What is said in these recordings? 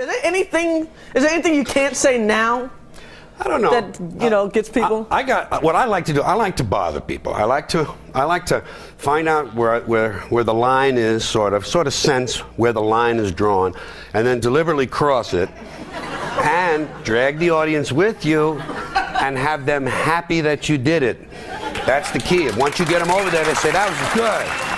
Is there anything? Is there anything you can't say now I don't know. that you know gets people? I, I got what I like to do. I like to bother people. I like to I like to find out where where where the line is, sort of sort of sense where the line is drawn, and then deliberately cross it, and drag the audience with you, and have them happy that you did it. That's the key. Once you get them over there, they say that was good.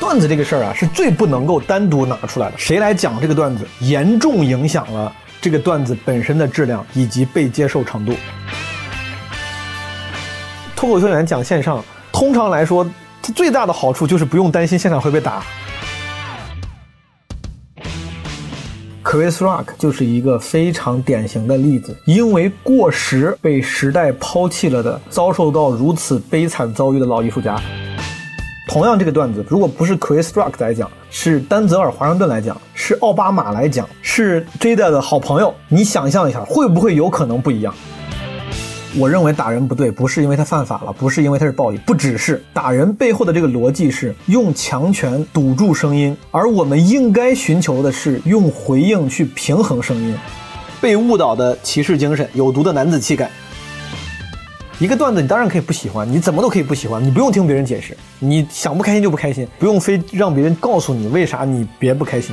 段子这个事儿啊，是最不能够单独拿出来的。谁来讲这个段子，严重影响了这个段子本身的质量以及被接受程度。脱口秀演员讲线上，通常来说，它最大的好处就是不用担心现场会被打。Chris Rock 就是一个非常典型的例子，因为过时被时代抛弃了的，遭受到如此悲惨遭遇的老艺术家。同样，这个段子如果不是 Chris Rock 来讲，是丹泽尔·华盛顿来讲，是奥巴马来讲，是 Jada 的好朋友，你想象一下，会不会有可能不一样？我认为打人不对，不是因为他犯法了，不是因为他是暴力，不只是打人背后的这个逻辑是用强权堵住声音，而我们应该寻求的是用回应去平衡声音。被误导的骑士精神，有毒的男子气概。一个段子，你当然可以不喜欢，你怎么都可以不喜欢，你不用听别人解释，你想不开心就不开心，不用非让别人告诉你为啥你别不开心。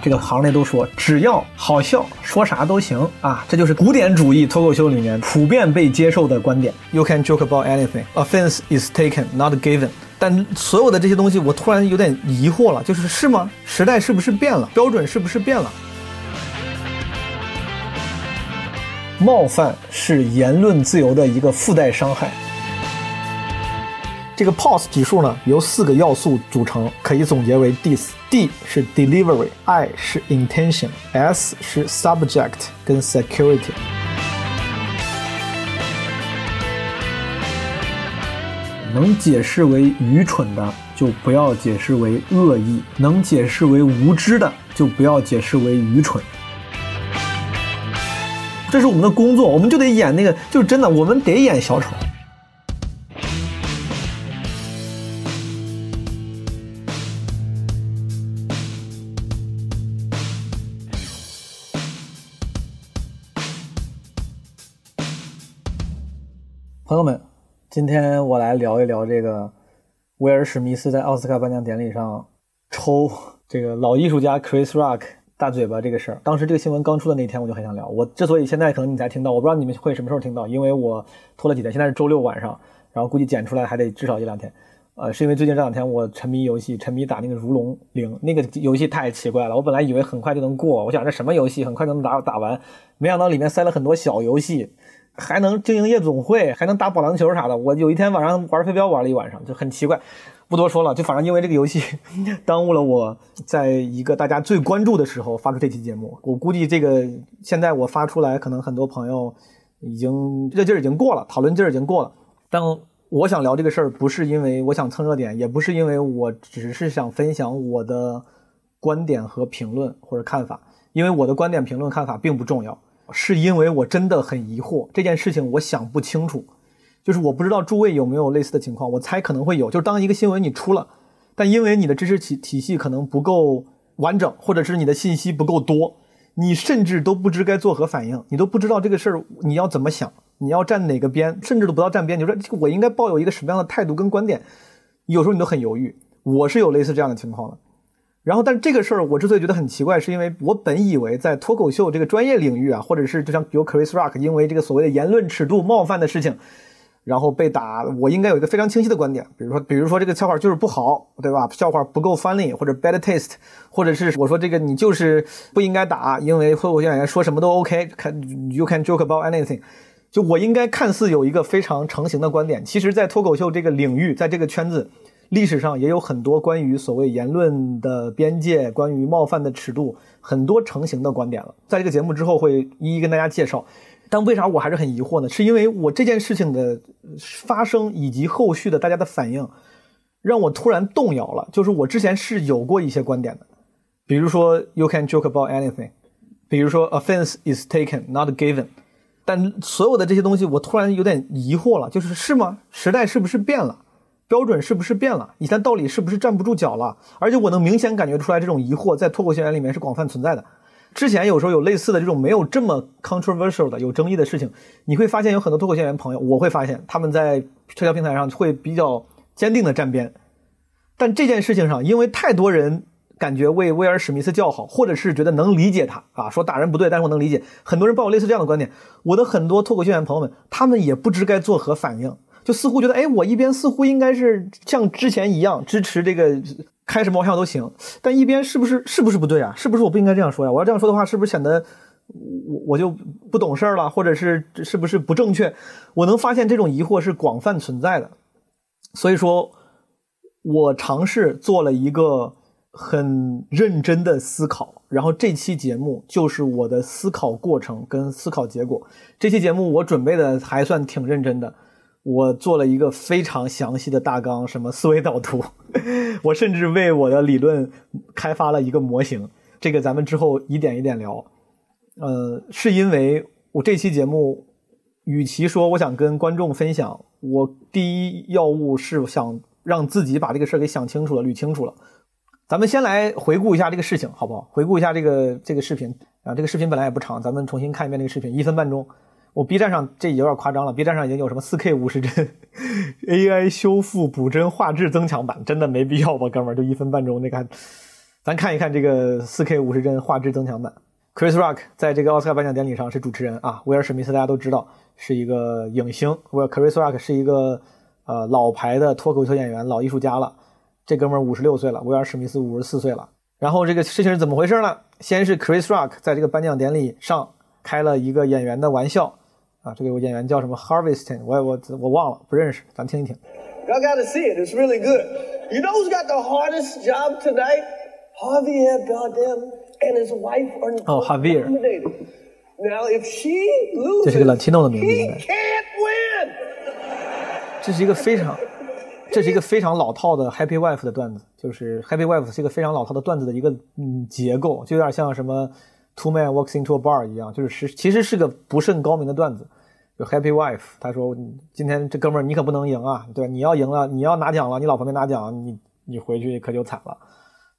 这个行内都说，只要好笑，说啥都行啊，这就是古典主义脱口秀里面普遍被接受的观点。You can joke about anything, offense is taken, not given。但所有的这些东西，我突然有点疑惑了，就是是吗？时代是不是变了？标准是不是变了？冒犯是言论自由的一个附带伤害。这个 pose 指数呢，由四个要素组成，可以总结为 DIS。D 是 Delivery，I 是 Intention，S 是 Subject 跟 Security。能解释为愚蠢的，就不要解释为恶意；能解释为无知的，就不要解释为愚蠢。这是我们的工作，我们就得演那个，就是真的，我们得演小丑。朋友们，今天我来聊一聊这个威尔史密斯在奥斯卡颁奖典礼上抽这个老艺术家 Chris Rock 大嘴巴这个事儿。当时这个新闻刚出的那天，我就很想聊。我之所以现在可能你才听到，我不知道你们会什么时候听到，因为我拖了几天。现在是周六晚上，然后估计剪出来还得至少一两天。呃，是因为最近这两天我沉迷游戏，沉迷打那个如龙零，那个游戏太奇怪了。我本来以为很快就能过，我想这什么游戏很快就能打打完，没想到里面塞了很多小游戏，还能经营夜总会，还能打保龄球啥的。我有一天晚上玩飞镖玩了一晚上，就很奇怪。不多说了，就反正因为这个游戏 耽误了我在一个大家最关注的时候发出这期节目。我估计这个现在我发出来，可能很多朋友已经热劲儿已经过了，讨论劲儿已经过了。但我想聊这个事儿，不是因为我想蹭热点，也不是因为我只是想分享我的观点和评论或者看法，因为我的观点、评论、看法并不重要，是因为我真的很疑惑这件事情，我想不清楚。就是我不知道诸位有没有类似的情况，我猜可能会有。就是当一个新闻你出了，但因为你的知识体体系可能不够完整，或者是你的信息不够多，你甚至都不知该作何反应，你都不知道这个事儿你要怎么想，你要站哪个边，甚至都不要站边。你说我应该抱有一个什么样的态度跟观点？有时候你都很犹豫。我是有类似这样的情况的。然后，但这个事儿我之所以觉得很奇怪，是因为我本以为在脱口秀这个专业领域啊，或者是就像有 Chris Rock 因为这个所谓的言论尺度冒犯的事情。然后被打，我应该有一个非常清晰的观点，比如说，比如说这个笑话就是不好，对吧？笑话不够 funny，或者 bad taste，或者是我说这个你就是不应该打，因为脱口秀演员说什么都 OK，看 you can joke about anything，就我应该看似有一个非常成型的观点，其实，在脱口秀这个领域，在这个圈子，历史上也有很多关于所谓言论的边界、关于冒犯的尺度，很多成型的观点了。在这个节目之后会一一跟大家介绍。但为啥我还是很疑惑呢？是因为我这件事情的发生以及后续的大家的反应，让我突然动摇了。就是我之前是有过一些观点的，比如说 “You can joke about anything”，比如说 “Offense is taken, not given”。但所有的这些东西，我突然有点疑惑了，就是是吗？时代是不是变了？标准是不是变了？以前道理是不是站不住脚了？而且我能明显感觉出来，这种疑惑在脱口秀演员里面是广泛存在的。之前有时候有类似的这种没有这么 controversial 的有争议的事情，你会发现有很多脱口秀演员朋友，我会发现他们在社交平台上会比较坚定的站边。但这件事情上，因为太多人感觉为威尔史密斯叫好，或者是觉得能理解他啊，说打人不对，但是我能理解。很多人抱有类似这样的观点，我的很多脱口秀演员朋友们，他们也不知该作何反应，就似乎觉得，哎，我一边似乎应该是像之前一样支持这个开什么玩笑都行，但一边是不是是不是不对啊？是不是我不应该这样说呀？我要这样说的话，是不是显得我我就不懂事儿了，或者是是不是不正确？我能发现这种疑惑是广泛存在的，所以说。我尝试做了一个很认真的思考，然后这期节目就是我的思考过程跟思考结果。这期节目我准备的还算挺认真的，我做了一个非常详细的大纲，什么思维导图，我甚至为我的理论开发了一个模型。这个咱们之后一点一点聊。呃，是因为我这期节目，与其说我想跟观众分享，我第一要务是想。让自己把这个事儿给想清楚了、捋清楚了。咱们先来回顾一下这个事情，好不好？回顾一下这个这个视频啊，这个视频本来也不长，咱们重新看一遍这个视频，一分半钟。我 B 站上这有点夸张了，B 站上已经有什么 4K 五十帧 AI 修复补帧画质增强版，真的没必要吧，哥们儿？就一分半钟，那个，咱看一看这个 4K 五十帧画质增强版。Chris Rock 在这个奥斯卡颁奖典礼上是主持人啊，威尔史密斯大家都知道是一个影星，威尔 Chris Rock 是一个。呃，老牌的脱口秀演员，老艺术家了。这哥们儿五十六岁了，威尔史密斯五十四岁了。然后这个事情是怎么回事呢？先是 Chris Rock 在这个颁奖典礼上开了一个演员的玩笑啊，这个演员叫什么 Harvesting，我我我忘了，不认识，咱听一听。I gotta see it, it's really good. You know who's got the hardest job tonight? Javier Bardem and his wife are oh Javier. Now if she loses, 这是个 Latino 的名字，应该。He can't win. 这是一个非常，这是一个非常老套的 Happy Wife 的段子，就是 Happy Wife 是一个非常老套的段子的一个嗯结构，就有点像什么 Two Man Walks into a Bar 一样，就是是其实是个不甚高明的段子。就 Happy Wife，他说今天这哥们儿你可不能赢啊，对吧？你要赢了，你要拿奖了，你老婆没拿奖，你你回去可就惨了。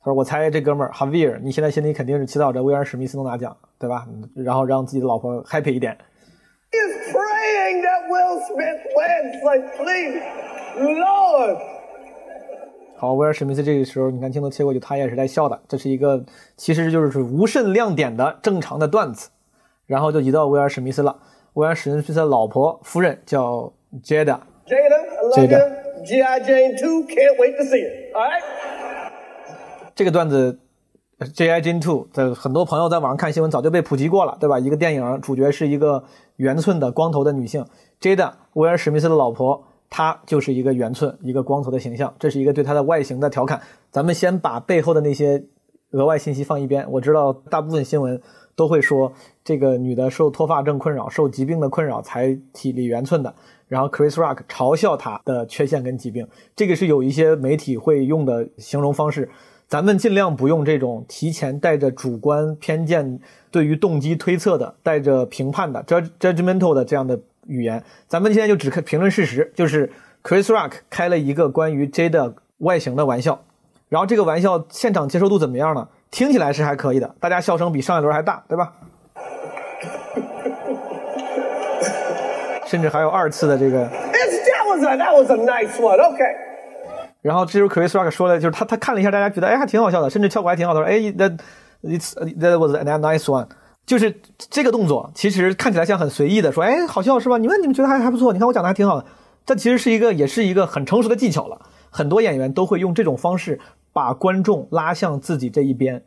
他说我猜这哥们儿 Javier，你现在心里肯定是祈祷着威尔史密斯能拿奖，对吧？然后让自己的老婆 happy 一点。is praying that Will Smith wins. Like, please, Lord. 好，威尔史密斯这个时候，你看镜头切过去，他也是在笑的。这是一个其实就是无甚亮点的正常的段子。然后就移到威尔史密斯了。威尔史密斯的老婆夫人叫 Jada。Jada, I love Jada. you. G.I. Jane 2, can't wait to see it. All right. 这个段子 J.I. Jane Two 的很多朋友在网上看新闻早就被普及过了，对吧？一个电影主角是一个圆寸的光头的女性，Jada 威尔史密斯的老婆，她就是一个圆寸、一个光头的形象，这是一个对她的外形的调侃。咱们先把背后的那些额外信息放一边。我知道大部分新闻都会说这个女的受脱发症困扰、受疾病的困扰才体力圆寸的，然后 Chris Rock 嘲笑她的缺陷跟疾病，这个是有一些媒体会用的形容方式。咱们尽量不用这种提前带着主观偏见、对于动机推测的、带着评判的 judge judgmental 的这样的语言。咱们现在就只看评论事实，就是 Chris Rock 开了一个关于 J 的外形的玩笑，然后这个玩笑现场接受度怎么样呢？听起来是还可以的，大家笑声比上一轮还大，对吧？甚至还有二次的这个。That was a that was a nice one. Okay. 然后这时候 Chris Rock 说的，就是他他看了一下，大家觉得哎还挺好笑的，甚至效果还挺好的。说哎，that it's that was a nice one，就是这个动作其实看起来像很随意的说哎好笑是吧？你们你们觉得还还不错？你看我讲的还挺好的。这其实是一个也是一个很成熟的技巧了。很多演员都会用这种方式把观众拉向自己这一边，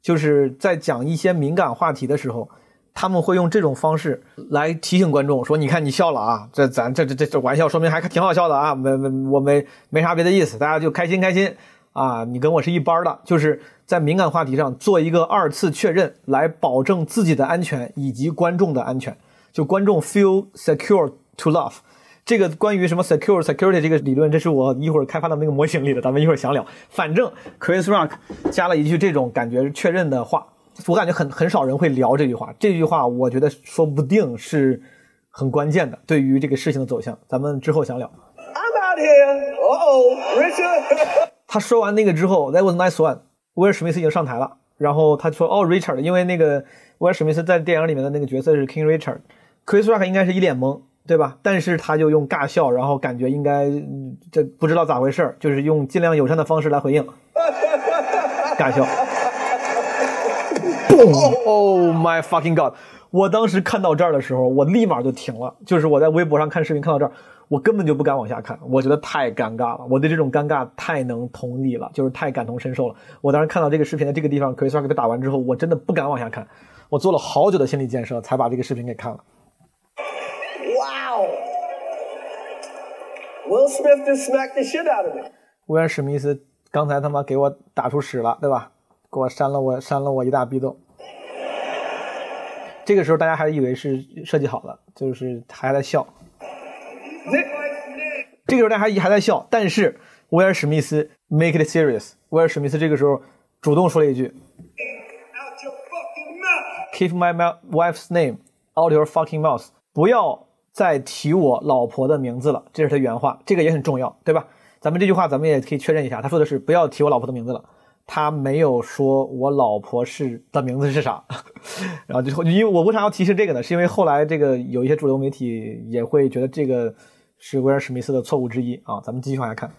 就是在讲一些敏感话题的时候。他们会用这种方式来提醒观众说：“你看，你笑了啊，这咱这这这这玩笑，说明还挺好笑的啊，没没我没没啥别的意思，大家就开心开心啊，你跟我是一班的，就是在敏感话题上做一个二次确认，来保证自己的安全以及观众的安全，就观众 feel secure to laugh。这个关于什么 secure security 这个理论，这是我一会儿开发的那个模型里的，咱们一会儿详聊。反正 Chris Rock 加了一句这种感觉确认的话。我感觉很很少人会聊这句话，这句话我觉得说不定是很关键的，对于这个事情的走向，咱们之后详聊。I'm out here. Uh oh, Richard. 他说完那个之后，That was nice one。威尔史密斯已经上台了，然后他说：“哦，Richard，因为那个威尔史密斯在电影里面的那个角色是 King Richard，Chris Rock 应该是一脸懵，对吧？但是他就用尬笑，然后感觉应该嗯这不知道咋回事儿就是用尽量友善的方式来回应，尬笑。Oh my fucking god！我当时看到这儿的时候，我立马就停了。就是我在微博上看视频看到这儿，我根本就不敢往下看，我觉得太尴尬了。我对这种尴尬太能同理了，就是太感同身受了。我当时看到这个视频的这个地方，Chris Rock 被打完之后，我真的不敢往下看。我做了好久的心理建设，才把这个视频给看了。Wow. Will Smith just smacked the shit out of me. 威尔史密斯刚才他妈给我打出屎了，对吧？给我扇了我扇了我一大逼斗。这个时候大家还以为是设计好了，就是还在笑。这个时候大家还还在笑，但是威尔史密斯 make it serious。威尔史密斯这个时候主动说了一句：，keep my wife's name out your fucking mouth”，不要再提我老婆的名字了。这是他原话，这个也很重要，对吧？咱们这句话咱们也可以确认一下，他说的是不要提我老婆的名字了。他没有说我老婆是的名字是啥，然后就因为我为啥要提示这个呢？是因为后来这个有一些主流媒体也会觉得这个是威尔史密斯的错误之一啊。咱们继续往下看。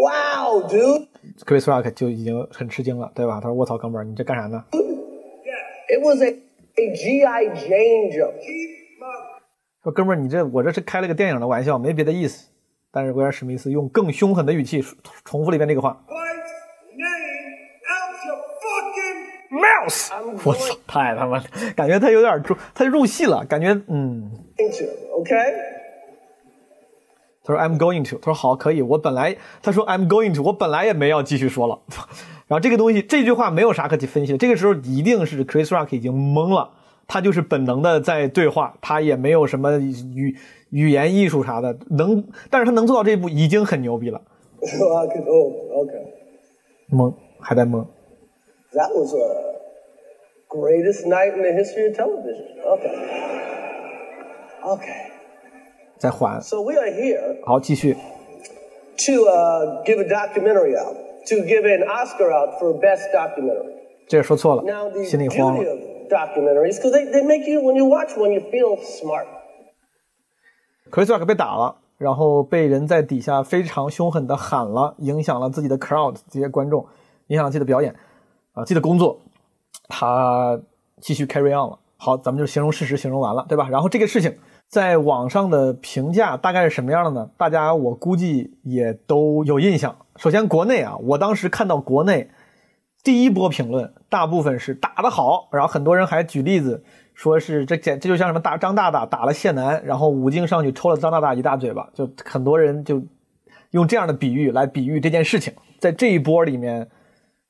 wow, dude. Chris Rock 就已经很吃惊了，对吧？他说：“卧槽，哥们儿，你这干啥呢 It was a, a G.I. Jane joke. 说：“哥们儿，你这我这是开了个电影的玩笑，没别的意思。”但是威尔史密斯用更凶狠的语气重复了一遍这个话：“Mouse！” 我操，太他妈，感觉他有点入，他入戏了，感觉嗯。Okay? 他说 I'm going to，他说好可以，我本来他说 I'm going to，我本来也没要继续说了。然后这个东西这句话没有啥可去分析的，这个时候一定是 Chris Rock 已经懵了，他就是本能的在对话，他也没有什么语语言艺术啥的，能，但是他能做到这一步已经很牛逼了。Oh, okay. 懵，还在懵。That was a greatest night in the history of television. Okay. Okay. 再缓， So we are here 好，继续。 to uh, give a documentary out, to give an Oscar out for best documentary. 这个说错 Now 了， the 心里慌 beauty 了。 of documentaries, because they, they make you, when you watch one, you feel smart. Chris Rock 被打了，然后被人在底下非常凶狠的喊了，影响了自己的 crowd 这些观众，影响了自己的表演 啊，自己的工作，他继续 carry on 了。好，咱们就形容事实形容完了，对吧？然后这个事情在网上的评价大概是什么样的呢？大家我估计也都有印象。首先国内啊，我当时看到国内第一波评论，大部分是打得好，然后很多人还举例子说是这简这就像什么大张大大打了谢楠，然后武警上去抽了张大大一大嘴巴，就很多人就用这样的比喻来比喻这件事情。在这一波里面，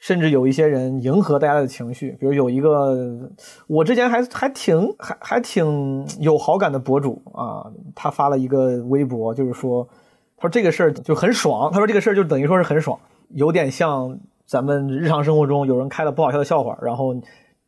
甚至有一些人迎合大家的情绪，比如有一个我之前还还挺还还挺有好感的博主啊，他发了一个微博，就是说他说这个事儿就很爽，他说这个事儿就等于说是很爽，有点像咱们日常生活中有人开了不好笑的笑话，然后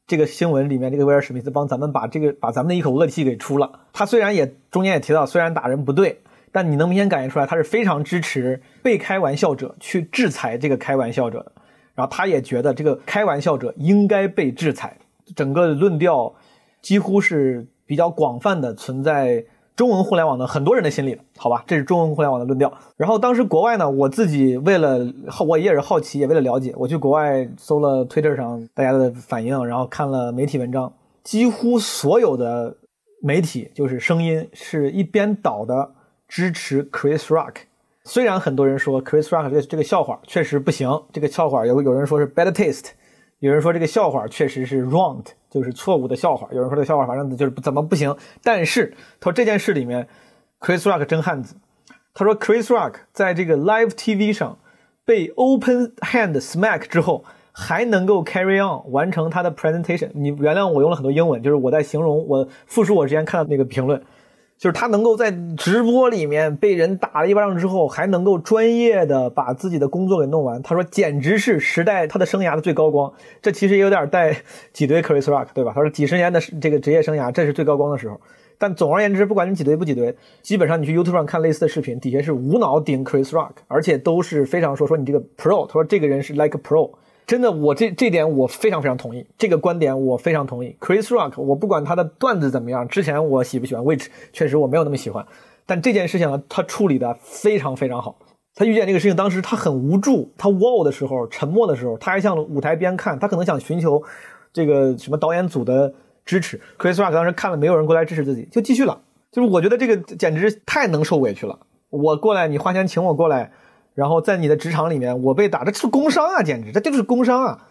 这个新闻里面这个威尔史密斯帮咱们把这个把咱们的一口恶气给出了。他虽然也中间也提到，虽然打人不对，但你能明显感觉出来他是非常支持被开玩笑者去制裁这个开玩笑者的。然后他也觉得这个开玩笑者应该被制裁。整个论调几乎是比较广泛的存在中文互联网的很多人的心里，好吧？这是中文互联网的论调。然后当时国外呢，我自己为了好，我也是好奇，也为了了解，我去国外搜了 Twitter 上大家的反应，然后看了媒体文章，几乎所有的媒体就是声音是一边倒的支持 Chris Rock。虽然很多人说 Chris Rock 这个这个笑话确实不行，这个笑话有有人说是 bad taste，有人说这个笑话确实是 wrong，就是错误的笑话，有人说这个笑话反正就是怎么不行。但是他说这件事里面，Chris Rock 真汉子。他说 Chris Rock 在这个 live TV 上被 open hand smack 之后，还能够 carry on 完成他的 presentation。你原谅我用了很多英文，就是我在形容我复述我之前看到那个评论。就是他能够在直播里面被人打了一巴掌之后，还能够专业的把自己的工作给弄完。他说简直是时代他的生涯的最高光。这其实也有点带挤兑 Chris Rock，对吧？他说几十年的这个职业生涯，这是最高光的时候。但总而言之，不管你挤兑不挤兑，基本上你去 YouTube 上看类似的视频，底下是无脑顶 Chris Rock，而且都是非常说说你这个 Pro，他说这个人是 like Pro。真的，我这这点我非常非常同意，这个观点我非常同意。Chris Rock，我不管他的段子怎么样，之前我喜不喜欢，which 确实我没有那么喜欢，但这件事情呢，他处理的非常非常好。他遇见这个事情，当时他很无助，他 wow 的时候，沉默的时候，他还向舞台边看，他可能想寻求这个什么导演组的支持。Chris Rock 当时看了没有人过来支持自己，就继续了。就是我觉得这个简直太能受委屈了。我过来，你花钱请我过来。然后在你的职场里面，我被打，这是工伤啊，简直这就是工伤啊！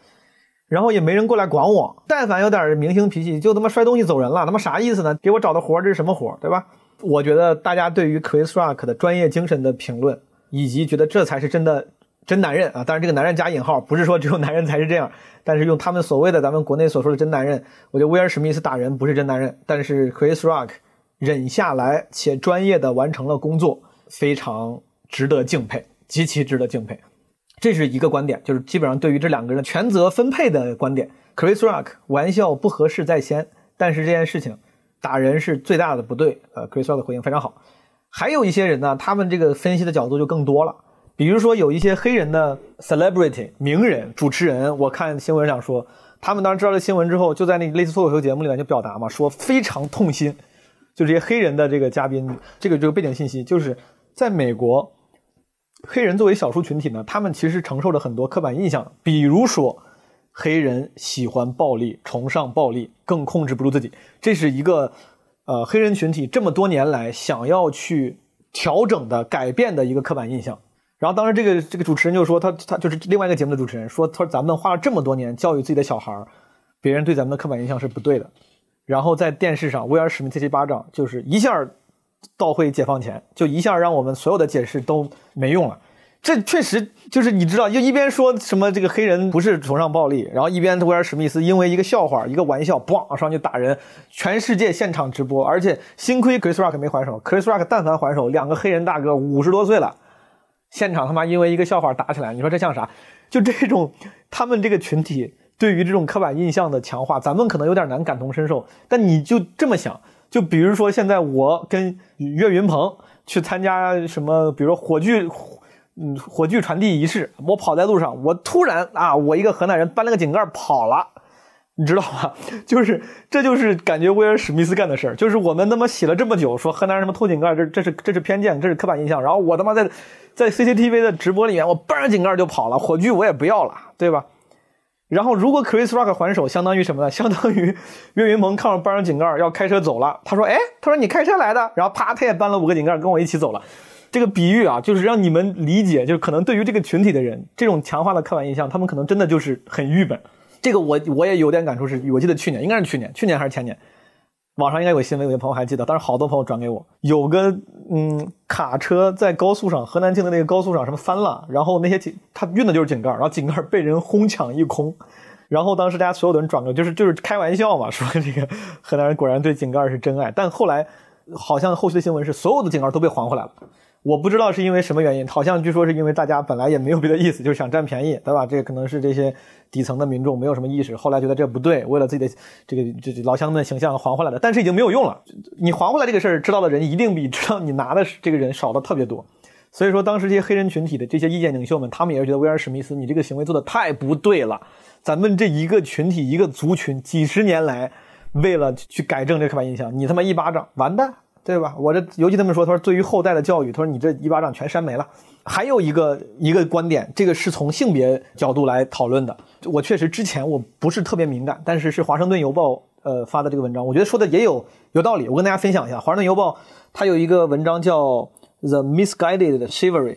然后也没人过来管我，但凡有点明星脾气，就他妈摔东西走人了，他妈啥意思呢？给我找的活这是什么活对吧？我觉得大家对于 Chris Rock 的专业精神的评论，以及觉得这才是真的真男人啊，当然这个男人加引号，不是说只有男人才是这样，但是用他们所谓的咱们国内所说的真男人，我觉得威尔史密斯打人不是真男人，但是 Chris Rock 忍下来且专业的完成了工作，非常值得敬佩。极其值得敬佩，这是一个观点，就是基本上对于这两个人的权责分配的观点。Chris Rock 玩笑不合适在先，但是这件事情打人是最大的不对。呃，Chris Rock 的回应非常好。还有一些人呢，他们这个分析的角度就更多了，比如说有一些黑人的 celebrity 名人主持人，我看新闻上说，他们当时知道这新闻之后，就在那类似脱口秀节目里面就表达嘛，说非常痛心。就这些黑人的这个嘉宾，这个这个背景信息就是在美国。黑人作为少数群体呢，他们其实承受着很多刻板印象，比如说，黑人喜欢暴力，崇尚暴力，更控制不住自己。这是一个，呃，黑人群体这么多年来想要去调整的、改变的一个刻板印象。然后当时这个这个主持人就说，他他就是另外一个节目的主持人说，他说咱们花了这么多年教育自己的小孩儿别人对咱们的刻板印象是不对的。然后在电视上威尔史密斯这巴掌就是一下。到会解放前，就一下让我们所有的解释都没用了。这确实就是你知道，就一边说什么这个黑人不是崇尚暴力，然后一边威尔史密斯因为一个笑话、一个玩笑，咣上去打人，全世界现场直播。而且幸亏 Chris Rock 没还手，Chris Rock 但凡还手，两个黑人大哥五十多岁了，现场他妈因为一个笑话打起来，你说这像啥？就这种他们这个群体对于这种刻板印象的强化，咱们可能有点难感同身受，但你就这么想。就比如说，现在我跟岳云鹏去参加什么，比如说火炬，嗯，火炬传递仪式，我跑在路上，我突然啊，我一个河南人搬了个井盖跑了，你知道吗？就是这就是感觉威尔史密斯干的事儿，就是我们他妈洗了这么久，说河南人什么偷井盖，这这是这是偏见，这是刻板印象，然后我他妈在在 CCTV 的直播里面，我搬着井盖就跑了，火炬我也不要了，对吧？然后，如果 Chris Rock 还手，相当于什么呢？相当于岳云鹏看着搬上井盖要开车走了，他说：“哎，他说你开车来的。”然后啪，他也搬了五个井盖跟我一起走了。这个比喻啊，就是让你们理解，就是可能对于这个群体的人，这种强化的刻板印象，他们可能真的就是很郁闷。这个我我也有点感触，是我记得去年应该是去年，去年还是前年。网上应该有新闻，有些朋友还记得，但是好多朋友转给我，有个嗯卡车在高速上，河南境的那个高速上什么翻了，然后那些井他运的就是井盖，然后井盖被人哄抢一空，然后当时大家所有的人转过，就是就是开玩笑嘛，说这个河南人果然对井盖是真爱，但后来好像后续的新闻是所有的井盖都被还回来了。我不知道是因为什么原因，好像据说是因为大家本来也没有别的意思，就是想占便宜，对吧？这可能是这些底层的民众没有什么意识，后来觉得这不对，为了自己的这个这老乡们的形象还回来的，但是已经没有用了。你还回来这个事儿，知道的人一定比知道你拿的这个人少的特别多。所以说，当时这些黑人群体的这些意见领袖们，他们也是觉得威尔史密斯你这个行为做的太不对了。咱们这一个群体一个族群几十年来为了去改正这刻板印象，你他妈一巴掌完蛋。对吧？我这尤其他们说，他说对于后代的教育，他说你这一巴掌全扇没了。还有一个一个观点，这个是从性别角度来讨论的。我确实之前我不是特别敏感，但是是华盛顿邮报呃发的这个文章，我觉得说的也有有道理。我跟大家分享一下，华盛顿邮报它有一个文章叫《The Misguided Chivalry》，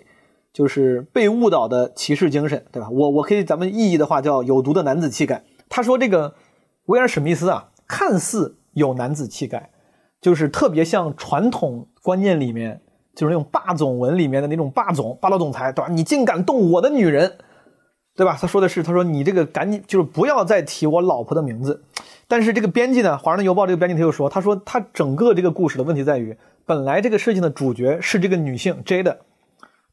就是被误导的骑士精神，对吧？我我可以咱们意义的话叫有毒的男子气概。他说这个威尔史密斯啊，看似有男子气概。就是特别像传统观念里面，就是那种霸总文里面的那种霸总、霸道总裁，对吧？你竟敢动我的女人，对吧？他说的是，他说你这个赶紧就是不要再提我老婆的名字。但是这个编辑呢，《华盛顿邮报》这个编辑他又说，他说他整个这个故事的问题在于，本来这个事情的主角是这个女性 Jade，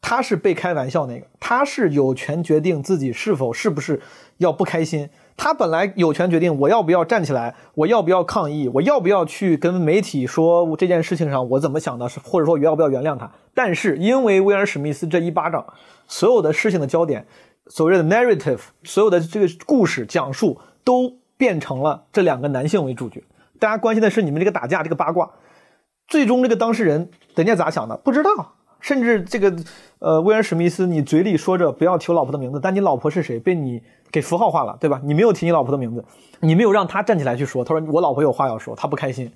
她是被开玩笑那个，她是有权决定自己是否是不是要不开心。他本来有权决定我要不要站起来，我要不要抗议，我要不要去跟媒体说这件事情上我怎么想的，是或者说要不要原谅他。但是因为威尔史密斯这一巴掌，所有的事情的焦点，所谓的 narrative，所有的这个故事讲述都变成了这两个男性为主角。大家关心的是你们这个打架这个八卦，最终这个当事人人家咋想的不知道。甚至这个，呃，威尔史密斯，你嘴里说着不要提老婆的名字，但你老婆是谁被你给符号化了，对吧？你没有提你老婆的名字，你没有让他站起来去说，他说我老婆有话要说，他不开心。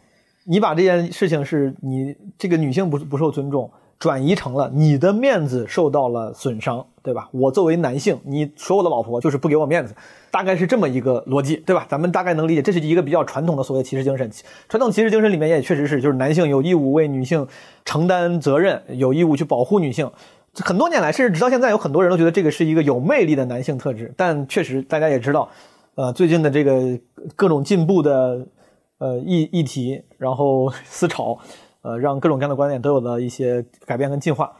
你把这件事情是你这个女性不不受尊重。转移成了你的面子受到了损伤，对吧？我作为男性，你说我的老婆就是不给我面子，大概是这么一个逻辑，对吧？咱们大概能理解，这是一个比较传统的所谓骑士精神。传统骑士精神里面也确实是，就是男性有义务为女性承担责任，有义务去保护女性。很多年来，甚至直到现在，有很多人都觉得这个是一个有魅力的男性特质。但确实，大家也知道，呃，最近的这个各种进步的呃议议题，然后思潮。呃，让各种各样的观点都有了一些改变跟进化。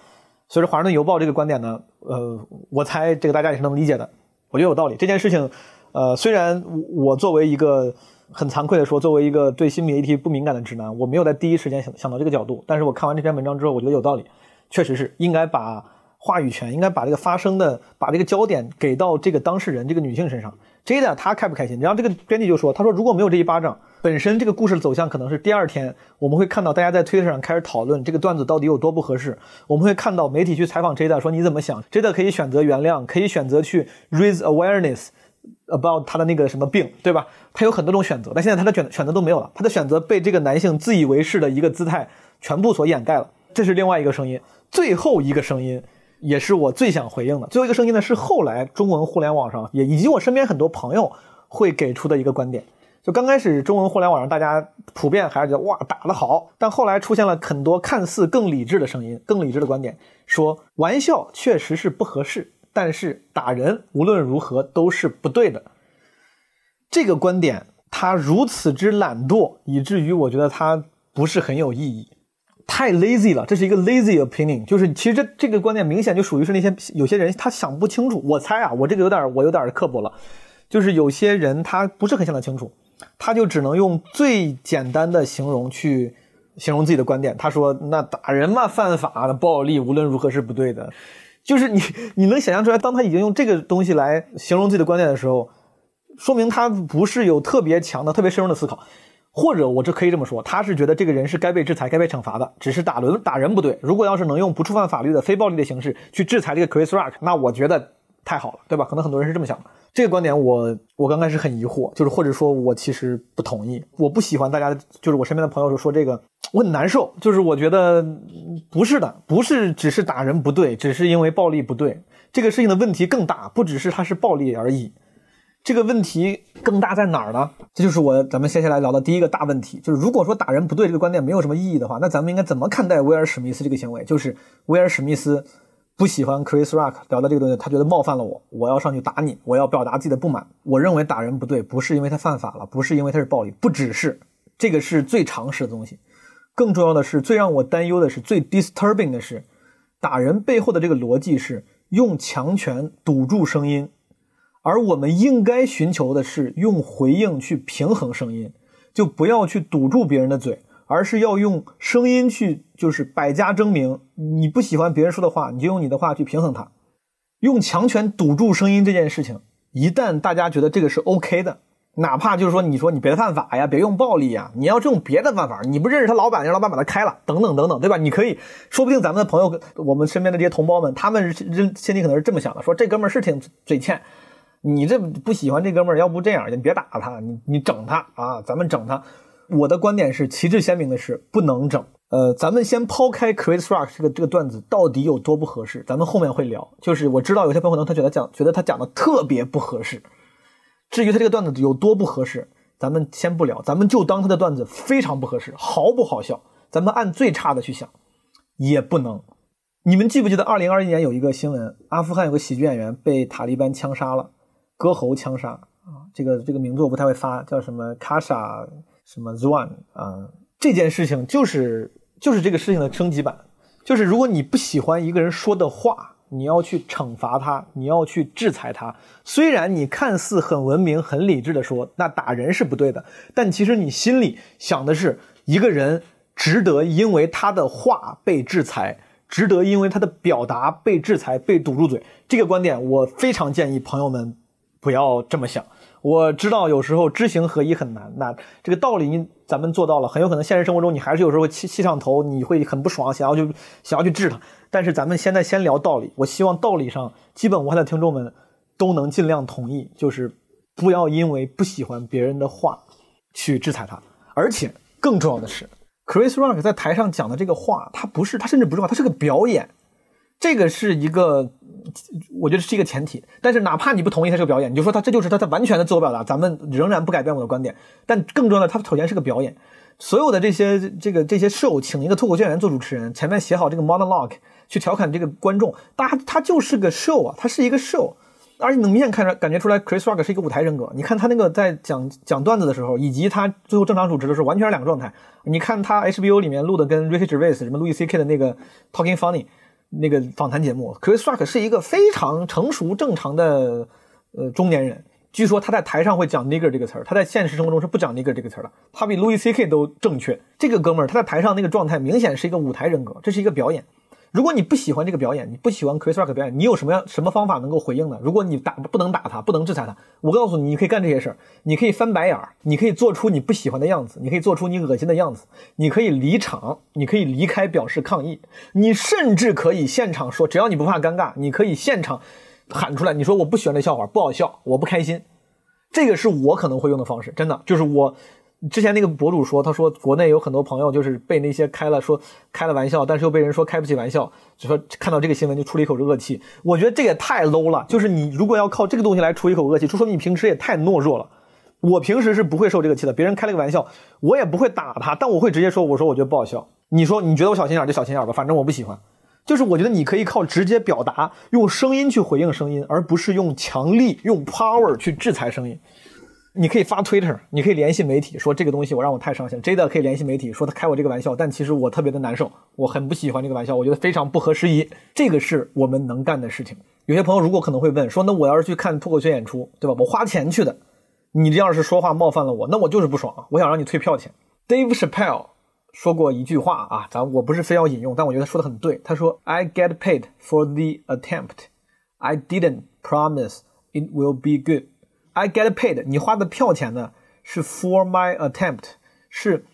所以说，《华盛顿邮报》这个观点呢，呃，我猜这个大家也是能理解的。我觉得有道理。这件事情，呃，虽然我作为一个很惭愧的说，作为一个对新媒体不敏感的直男，我没有在第一时间想想到这个角度。但是我看完这篇文章之后，我觉得有道理，确实是应该把话语权，应该把这个发生的，把这个焦点给到这个当事人这个女性身上。Jada 她开不开心？然后这个编辑就说：“他说如果没有这一巴掌。”本身这个故事的走向可能是第二天，我们会看到大家在推特上开始讨论这个段子到底有多不合适。我们会看到媒体去采访 Jada 说你怎么想？Jada 可以选择原谅，可以选择去 raise awareness about 他的那个什么病，对吧？他有很多种选择，但现在他的选选择都没有了，他的选择被这个男性自以为是的一个姿态全部所掩盖了。这是另外一个声音，最后一个声音也是我最想回应的。最后一个声音呢是后来中文互联网上也以及我身边很多朋友会给出的一个观点。就刚开始，中文互联网上大家普遍还是觉得哇打得好，但后来出现了很多看似更理智的声音、更理智的观点，说玩笑确实是不合适，但是打人无论如何都是不对的。这个观点他如此之懒惰，以至于我觉得他不是很有意义，太 lazy 了。这是一个 lazy opinion，就是其实这这个观点明显就属于是那些有些人他想不清楚。我猜啊，我这个有点我有点刻薄了，就是有些人他不是很想得清楚。他就只能用最简单的形容去形容自己的观点。他说：“那打人嘛，犯法的暴力，无论如何是不对的。”就是你，你能想象出来，当他已经用这个东西来形容自己的观点的时候，说明他不是有特别强的、特别深入的思考，或者我这可以这么说，他是觉得这个人是该被制裁、该被惩罚的，只是打人打人不对。如果要是能用不触犯法律的非暴力的形式去制裁这个 Chris Rock，那我觉得太好了，对吧？可能很多人是这么想的。这个观点我我刚开始很疑惑，就是或者说我其实不同意，我不喜欢大家就是我身边的朋友说说这个，我很难受，就是我觉得不是的，不是只是打人不对，只是因为暴力不对，这个事情的问题更大，不只是他是暴力而已，这个问题更大在哪儿呢？这就是我咱们接下来聊的第一个大问题，就是如果说打人不对这个观点没有什么意义的话，那咱们应该怎么看待威尔史密斯这个行为？就是威尔史密斯。不喜欢 Chris Rock 聊的这个东西，他觉得冒犯了我，我要上去打你，我要表达自己的不满。我认为打人不对，不是因为他犯法了，不是因为他是暴力，不只是这个是最常识的东西。更重要的是，最让我担忧的是，最 disturbing 的是，打人背后的这个逻辑是用强权堵住声音，而我们应该寻求的是用回应去平衡声音，就不要去堵住别人的嘴。而是要用声音去，就是百家争鸣。你不喜欢别人说的话，你就用你的话去平衡它。用强权堵住声音这件事情，一旦大家觉得这个是 OK 的，哪怕就是说你说你别犯法呀，别用暴力呀，你要用别的办法，你不认识他老板，让老板把他开了，等等等等，对吧？你可以说不定咱们的朋友，我们身边的这些同胞们，他们心里可能是这么想的：说这哥们儿是挺嘴欠，你这不喜欢这哥们儿，要不这样，你别打他，你你整他啊，咱们整他。我的观点是旗帜鲜明的是不能整。呃，咱们先抛开 Chris Rock 这个这个段子到底有多不合适，咱们后面会聊。就是我知道有些朋友可能他觉得讲觉得他讲的特别不合适。至于他这个段子有多不合适，咱们先不聊，咱们就当他的段子非常不合适，毫不好笑。咱们按最差的去想，也不能。你们记不记得二零二一年有一个新闻，阿富汗有个喜剧演员被塔利班枪杀了，割喉枪杀啊。这个这个名字我不太会发，叫什么卡莎。什么 Zwan 啊？这件事情就是就是这个事情的升级版。就是如果你不喜欢一个人说的话，你要去惩罚他，你要去制裁他。虽然你看似很文明、很理智的说，那打人是不对的，但其实你心里想的是，一个人值得因为他的话被制裁，值得因为他的表达被制裁、被堵住嘴。这个观点，我非常建议朋友们不要这么想。我知道有时候知行合一很难，那这个道理你咱们做到了，很有可能现实生活中你还是有时候会气气上头，你会很不爽，想要去想要去治他。但是咱们现在先聊道理，我希望道理上基本无害的听众们都能尽量同意，就是不要因为不喜欢别人的话去制裁他。而且更重要的是，Chris Rock 在台上讲的这个话，他不是他甚至不是话，他是个表演，这个是一个。我觉得是一个前提，但是哪怕你不同意他这个表演，你就说他这就是他他完全的自我表达，咱们仍然不改变我的观点。但更重要的，他首先是个表演。所有的这些这个这些 show，请一个脱口秀演员做主持人，前面写好这个 monologue 去调侃这个观众，他他就是个 show 啊，他是一个 show。而且能明显看出来，感觉出来，Chris Rock 是一个舞台人格。你看他那个在讲讲段子的时候，以及他最后正常主持的时候，完全是两个状态。你看他 HBO 里面录的跟 Ricky Gervais 什么 Louis C.K. 的那个 Talking Funny。那个访谈节目，Chris Rock 是一个非常成熟正常的呃中年人。据说他在台上会讲 nigger 这个词儿，他在现实生活中是不讲 nigger 这个词儿的。他比 Louis C.K. 都正确。这个哥们儿他在台上那个状态明显是一个舞台人格，这是一个表演。如果你不喜欢这个表演，你不喜欢 Chris Rock 表演，你有什么样什么方法能够回应呢？如果你打不能打他，不能制裁他，我告诉你，你可以干这些事儿，你可以翻白眼儿，你可以做出你不喜欢的样子，你可以做出你恶心的样子，你可以离场，你可以离开表示抗议，你甚至可以现场说，只要你不怕尴尬，你可以现场喊出来，你说我不喜欢这笑话，不好笑，我不开心，这个是我可能会用的方式，真的就是我。之前那个博主说，他说国内有很多朋友就是被那些开了说开了玩笑，但是又被人说开不起玩笑，就说看到这个新闻就出了一口恶气。我觉得这也太 low 了。就是你如果要靠这个东西来出一口恶气，就说明你平时也太懦弱了。我平时是不会受这个气的，别人开了个玩笑，我也不会打他，但我会直接说，我说我觉得不好笑。你说你觉得我小心眼就小心眼吧，反正我不喜欢。就是我觉得你可以靠直接表达，用声音去回应声音，而不是用强力用 power 去制裁声音。你可以发 Twitter，你可以联系媒体说这个东西我让我太伤心。Jada 可以联系媒体说他开我这个玩笑，但其实我特别的难受，我很不喜欢这个玩笑，我觉得非常不合时宜。这个是我们能干的事情。有些朋友如果可能会问说，那我要是去看脱口秀演出，对吧？我花钱去的，你这要是说话冒犯了我，那我就是不爽，我想让你退票钱。Dave Chappelle 说过一句话啊，咱我不是非要引用，但我觉得说的很对。他说：“I get paid for the attempt. I didn't promise it will be good.” I get paid，你花的票钱呢是 for my attempt，是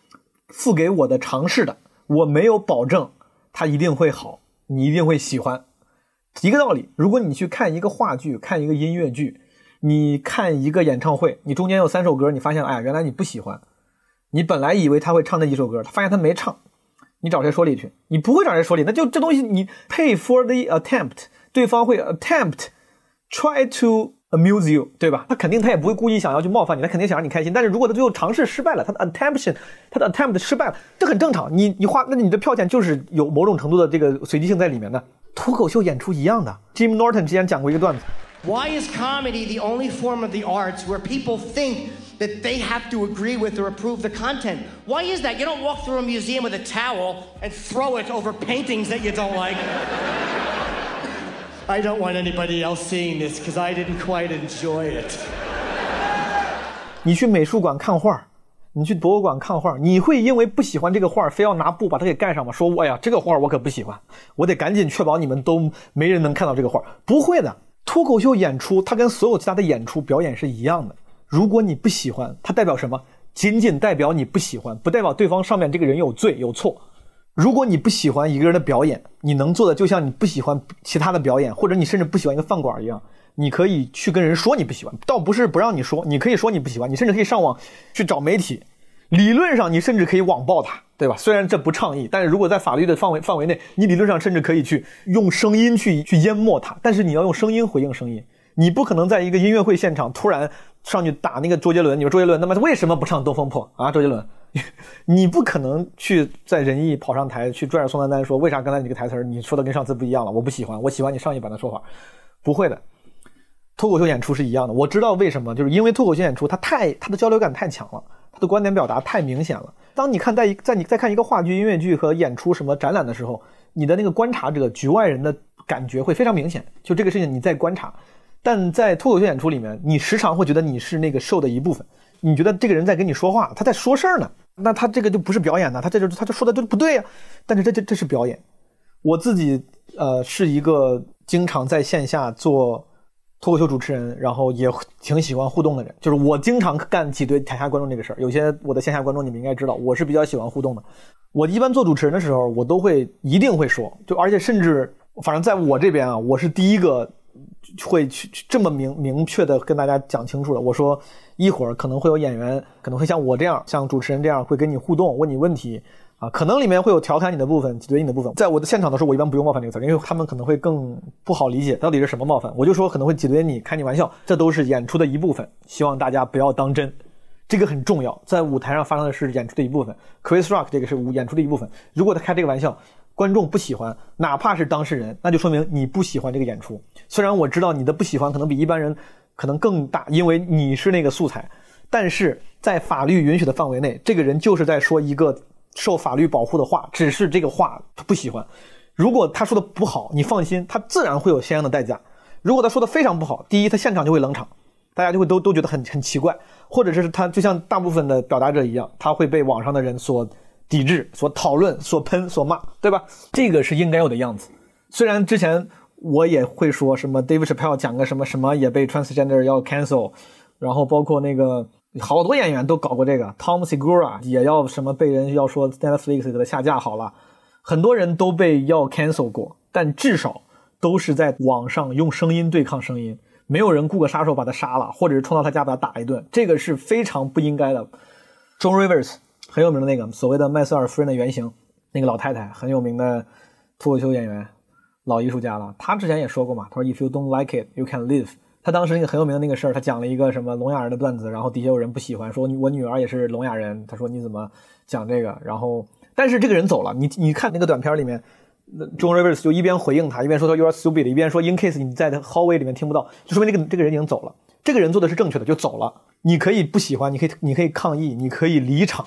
付给我的尝试的。我没有保证它一定会好，你一定会喜欢。一个道理，如果你去看一个话剧，看一个音乐剧，你看一个演唱会，你中间有三首歌，你发现哎，原来你不喜欢。你本来以为他会唱那几首歌，他发现他没唱，你找谁说理去？你不会找谁说理，那就这东西你 pay for the attempt，对方会 attempt try to。amuse you，对吧？他肯定他也不会故意想要去冒犯你，他肯定想让你开心。但是如果他最后尝试失败了，他的 attempt，他的 attempt 失败了，这很正常。你你花，那你的票钱就是有某种程度的这个随机性在里面的。脱口秀演出一样的。Jim Norton 之前讲过一个段子。Why is comedy the only form of the arts where people think that they have to agree with or approve the content? Why is that? You don't walk through a museum with a towel and throw it over paintings that you don't like. I don't want anybody else seeing this because I didn't quite enjoy it. 你去美术馆看画，你去博物馆看画，你会因为不喜欢这个画，非要拿布把它给盖上吗？说，哎呀，这个画我可不喜欢，我得赶紧确保你们都没人能看到这个画。不会的，脱口秀演出它跟所有其他的演出表演是一样的。如果你不喜欢，它代表什么？仅仅代表你不喜欢，不代表对方上面这个人有罪有错。如果你不喜欢一个人的表演，你能做的就像你不喜欢其他的表演，或者你甚至不喜欢一个饭馆一样，你可以去跟人说你不喜欢，倒不是不让你说，你可以说你不喜欢，你甚至可以上网去找媒体，理论上你甚至可以网暴他，对吧？虽然这不倡议，但是如果在法律的范围范围内，你理论上甚至可以去用声音去去淹没他，但是你要用声音回应声音，你不可能在一个音乐会现场突然上去打那个周杰伦，你说周杰伦，那么为什么不唱《东风破》啊？周杰伦。你不可能去在仁义跑上台去拽着宋丹丹说，为啥刚才你个台词你说的跟上次不一样了？我不喜欢，我喜欢你上一版的说法。不会的，脱口秀演出是一样的。我知道为什么，就是因为脱口秀演出它太它的交流感太强了，它的观点表达太明显了。当你看在一在你在看一个话剧、音乐剧和演出什么展览的时候，你的那个观察者、局外人的感觉会非常明显，就这个事情你在观察。但在脱口秀演出里面，你时常会觉得你是那个 show 的一部分，你觉得这个人在跟你说话，他在说事儿呢，那他这个就不是表演呢，他这就他就说的就不对呀、但是这这这是表演。我自己呃是一个经常在线下做脱口秀主持人，然后也挺喜欢互动的人。就是我经常干挤兑台下观众这个事儿。有些我的线下观众你们应该知道，我是比较喜欢互动的。我一般做主持人的时候，我都会一定会说，就而且甚至反正在我这边啊，我是第一个会去去这么明明确的跟大家讲清楚了。我说一会儿可能会有演员可能会像我这样，像主持人这样会跟你互动，问你问题。啊，可能里面会有调侃你的部分，挤兑你的部分。在我的现场的时候，我一般不用“冒犯”这个词儿，因为他们可能会更不好理解到底是什么冒犯。我就说可能会挤兑你，开你玩笑，这都是演出的一部分，希望大家不要当真，这个很重要。在舞台上发生的是演出的一部分，Chris Rock 这个是舞演出的一部分。如果他开这个玩笑，观众不喜欢，哪怕是当事人，那就说明你不喜欢这个演出。虽然我知道你的不喜欢可能比一般人可能更大，因为你是那个素材，但是在法律允许的范围内，这个人就是在说一个。受法律保护的话，只是这个话他不喜欢。如果他说的不好，你放心，他自然会有相应的代价。如果他说的非常不好，第一，他现场就会冷场，大家就会都都觉得很很奇怪，或者是他就像大部分的表达者一样，他会被网上的人所抵制、所讨论、所喷、所骂，对吧？这个是应该有的样子。虽然之前我也会说什么 David Chappelle 讲个什么什么也被 transgender 要 cancel，然后包括那个。好多演员都搞过这个，Tom Segura 也要什么被人要说 Netflix 给他下架好了，很多人都被要 cancel 过，但至少都是在网上用声音对抗声音，没有人雇个杀手把他杀了，或者是冲到他家把他打一顿，这个是非常不应该的。John Rivers 很有名的那个所谓的麦瑟尔夫人的原型，那个老太太很有名的脱口秀演员，老艺术家了，他之前也说过嘛，他说 If you don't like it, you can leave。他当时那个很有名的那个事儿，他讲了一个什么聋哑人的段子，然后底下有人不喜欢，说我女儿也是聋哑人，他说你怎么讲这个？然后，但是这个人走了，你你看那个短片里面，John Rivers 就一边回应他，一边说他 You are stupid，一边说 In case 你在 hallway 里面听不到，就说明这个这个人已经走了。这个人做的是正确的，就走了。你可以不喜欢，你可以你可以抗议，你可以离场，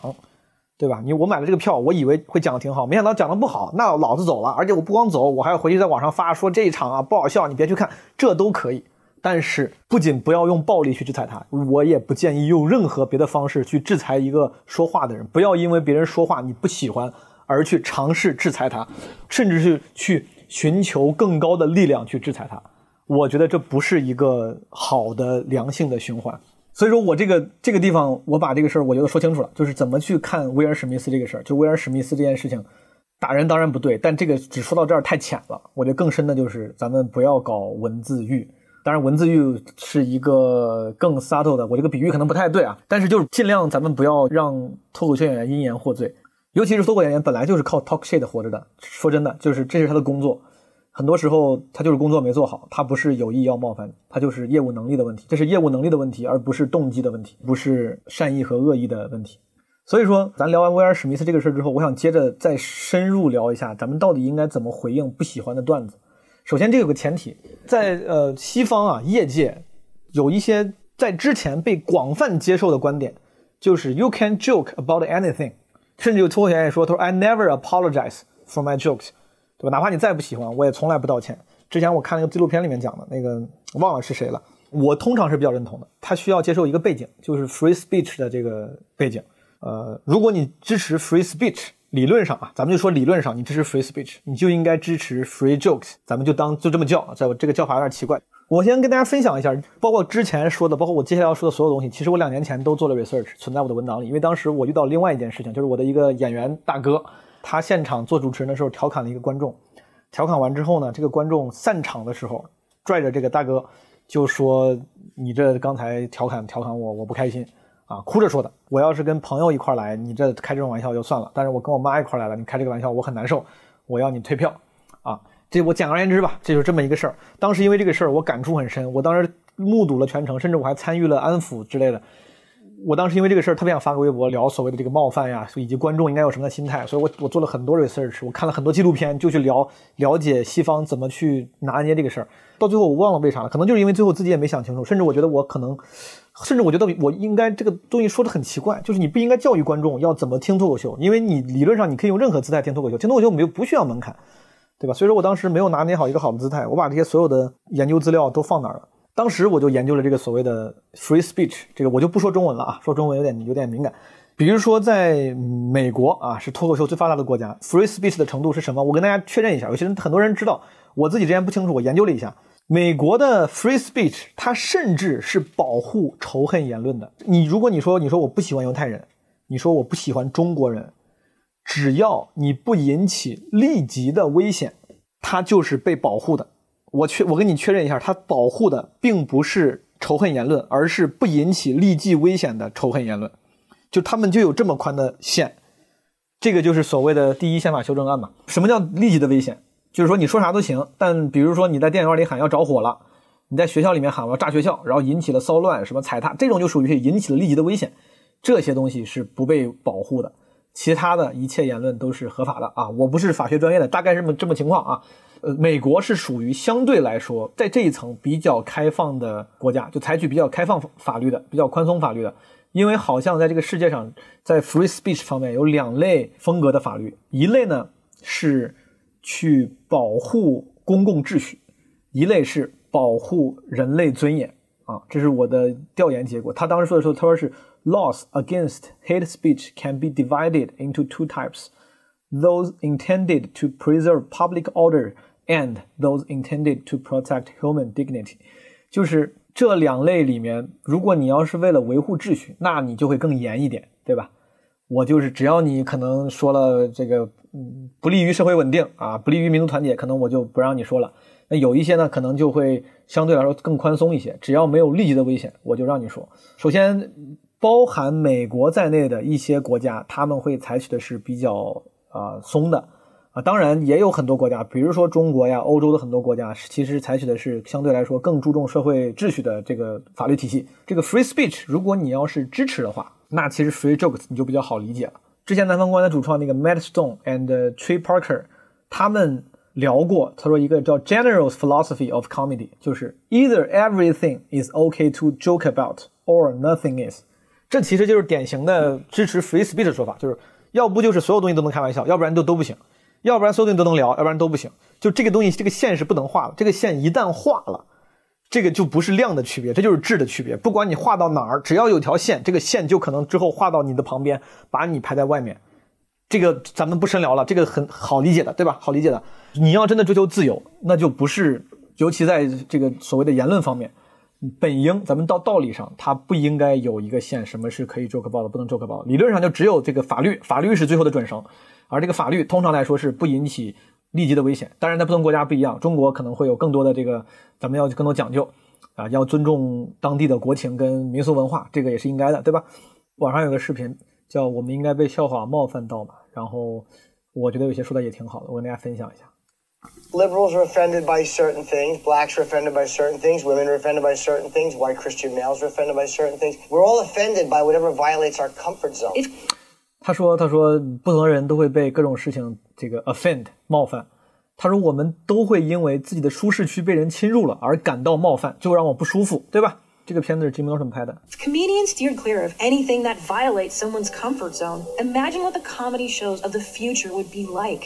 对吧？你我买了这个票，我以为会讲的挺好，没想到讲的不好，那老子走了。而且我不光走，我还要回去在网上发说这一场啊不好笑，你别去看，这都可以。但是不仅不要用暴力去制裁他，我也不建议用任何别的方式去制裁一个说话的人。不要因为别人说话你不喜欢而去尝试制裁他，甚至是去寻求更高的力量去制裁他。我觉得这不是一个好的良性的循环。所以说我这个这个地方，我把这个事儿我觉得说清楚了，就是怎么去看威尔史密斯这个事儿。就威尔史密斯这件事情，打人当然不对，但这个只说到这儿太浅了。我觉得更深的就是咱们不要搞文字狱。当然，文字狱是一个更 subtle 的，我这个比喻可能不太对啊，但是就是尽量咱们不要让脱口秀演员因言获罪，尤其是脱口秀演员本来就是靠 talk shit 活着的。说真的，就是这是他的工作，很多时候他就是工作没做好，他不是有意要冒犯你，他就是业务能力的问题，这是业务能力的问题，而不是动机的问题，不是善意和恶意的问题。所以说，咱聊完威尔史密斯这个事儿之后，我想接着再深入聊一下，咱们到底应该怎么回应不喜欢的段子。首先，这有个前提，在呃西方啊，业界有一些在之前被广泛接受的观点，就是 you can joke about anything，甚至有脱口秀演员说，他说 I never apologize for my jokes，对吧？哪怕你再不喜欢，我也从来不道歉。之前我看那个纪录片里面讲的那个，忘了是谁了。我通常是比较认同的，他需要接受一个背景，就是 free speech 的这个背景。呃，如果你支持 free speech。理论上啊，咱们就说理论上，你支持 free speech，你就应该支持 free jokes。咱们就当就这么叫，在我这个叫法有点奇怪。我先跟大家分享一下，包括之前说的，包括我接下来要说的所有东西，其实我两年前都做了 research，存在我的文档里。因为当时我遇到另外一件事情，就是我的一个演员大哥，他现场做主持人的时候调侃了一个观众，调侃完之后呢，这个观众散场的时候，拽着这个大哥就说：“你这刚才调侃调侃我，我不开心。”啊，哭着说的。我要是跟朋友一块来，你这开这种玩笑就算了；但是我跟我妈一块来了，你开这个玩笑，我很难受。我要你退票。啊，这我简而言之吧，这就是这么一个事儿。当时因为这个事儿，我感触很深。我当时目睹了全程，甚至我还参与了安抚之类的。我当时因为这个事儿特别想发个微博聊所谓的这个冒犯呀，以及观众应该有什么的心态。所以我我做了很多 research，我看了很多纪录片，就去聊了解西方怎么去拿捏这个事儿。到最后我忘了为啥了，可能就是因为最后自己也没想清楚，甚至我觉得我可能。甚至我觉得我应该这个东西说的很奇怪，就是你不应该教育观众要怎么听脱口秀，因为你理论上你可以用任何姿态听脱口秀，听脱口秀没有不需要门槛，对吧？所以说我当时没有拿捏好一个好的姿态，我把这些所有的研究资料都放哪了？当时我就研究了这个所谓的 free speech，这个我就不说中文了啊，说中文有点有点敏感。比如说在美国啊，是脱口秀最发达的国家，free speech 的程度是什么？我跟大家确认一下，有些人很多人知道，我自己之前不清楚，我研究了一下，美国的 free speech 它甚至是保护仇恨言论的。你如果你说你说我不喜欢犹太人，你说我不喜欢中国人，只要你不引起立即的危险，它就是被保护的。我确我跟你确认一下，它保护的并不是仇恨言论，而是不引起立即危险的仇恨言论。就他们就有这么宽的线，这个就是所谓的第一宪法修正案嘛。什么叫立即的危险？就是说你说啥都行，但比如说你在电影院里喊要着火了，你在学校里面喊我要炸学校，然后引起了骚乱，什么踩踏，这种就属于引起了立即的危险。这些东西是不被保护的，其他的一切言论都是合法的啊！我不是法学专业的，大概是这么这么情况啊。呃，美国是属于相对来说在这一层比较开放的国家，就采取比较开放法律的、比较宽松法律的。因为好像在这个世界上，在 free speech 方面有两类风格的法律，一类呢是去保护公共秩序，一类是保护人类尊严啊，这是我的调研结果。他当时说的时候，他说是 laws against hate speech can be divided into two types: those intended to preserve public order and those intended to protect human dignity，就是。这两类里面，如果你要是为了维护秩序，那你就会更严一点，对吧？我就是只要你可能说了这个，嗯，不利于社会稳定啊，不利于民族团结，可能我就不让你说了。那有一些呢，可能就会相对来说更宽松一些，只要没有立即的危险，我就让你说。首先，包含美国在内的一些国家，他们会采取的是比较啊松的。啊，当然也有很多国家，比如说中国呀、欧洲的很多国家，其实采取的是相对来说更注重社会秩序的这个法律体系。这个 free speech，如果你要是支持的话，那其实 free jokes 你就比较好理解了。之前南方公园的主创那个 Matt Stone and Trey Parker，他们聊过，他说一个叫 General's philosophy of comedy，就是 either everything is okay to joke about or nothing is。这其实就是典型的支持 free speech 的说法，就是要不就是所有东西都能开玩笑，要不然就都不行。要不然所有东西都能聊，要不然都不行。就这个东西，这个线是不能画的。这个线一旦画了，这个就不是量的区别，这就是质的区别。不管你画到哪儿，只要有条线，这个线就可能之后画到你的旁边，把你排在外面。这个咱们不深聊了，这个很好理解的，对吧？好理解的。你要真的追求自由，那就不是，尤其在这个所谓的言论方面，本应咱们到道理上，它不应该有一个线，什么是可以 joke 布的，不能 joke 布的。理论上就只有这个法律，法律是最后的准绳。而这个法律通常来说是不引起立即的危险，当然在不同国家不一样，中国可能会有更多的这个，咱们要更多讲究，啊，要尊重当地的国情跟民俗文化，这个也是应该的，对吧？网上有个视频叫“我们应该被笑话冒犯到嘛”，然后我觉得有些说的也挺好的，我跟大家分享一下。Liberals are offended by certain things. Blacks are offended by certain things. Women are offended by certain things. White Christian males are offended by certain things. We're all offended by whatever violates our comfort zone. 他说：“他说，不同的人都会被各种事情这个 offend 冒犯。他说，我们都会因为自己的舒适区被人侵入了而感到冒犯，就让我不舒服，对吧？这个片子是吉米诺什么拍的 Comedians steered clear of anything that violates someone's comfort zone. Imagine what the comedy shows of the future would be like.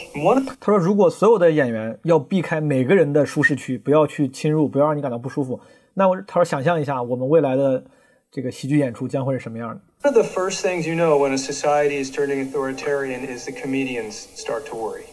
他说，如果所有的演员要避开每个人的舒适区，不要去侵入，不要让你感到不舒服，那我他说，想象一下，我们未来的这个喜剧演出将会是什么样的？” One of the first things you know when a society is turning authoritarian is the comedians start to worry.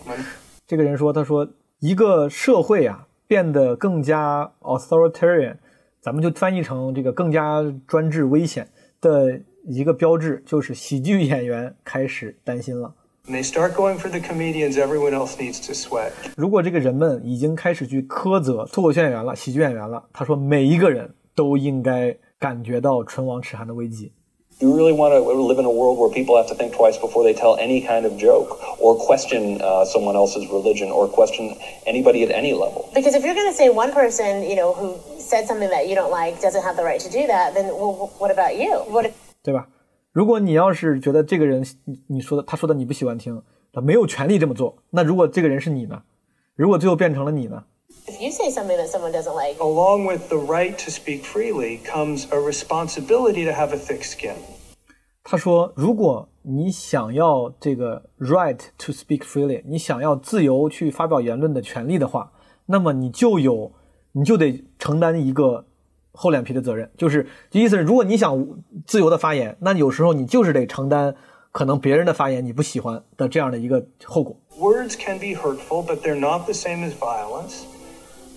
这个人说：“他说一个社会啊变得更加 authoritarian，咱们就翻译成这个更加专制危险的一个标志，就是喜剧演员开始担心了。” When they start going for the comedians, everyone else needs to sweat. 如果这个人们已经开始去苛责脱口秀演员了、喜剧演员了，他说每一个人都应该感觉到唇亡齿寒的危机。You really want to live in a world where people have to think twice before they tell any kind of joke or question uh, someone else's religion or question anybody at any level. Because if you're going to say one person, you know, who said something that you don't like doesn't have the right to do that, then well, what about you? What? If- 对吧？如果你要是觉得这个人你你说的他说的你不喜欢听，他没有权利这么做，那如果这个人是你呢？如果最后变成了你呢？ If you say something that someone doesn't like, Along with the right to speak freely comes a responsibility to have a thick skin. 他说，如果你想要这个 right to speak freely，你想要自由去发表言论的权利的话，那么你就有，你就得承担一个厚脸皮的责任，就是意思是，如果你想自由的发言，那有时候你就是得承担可能别人的发言你不喜欢的这样的一个后果。Words can be hurtful, but they're not the same as violence,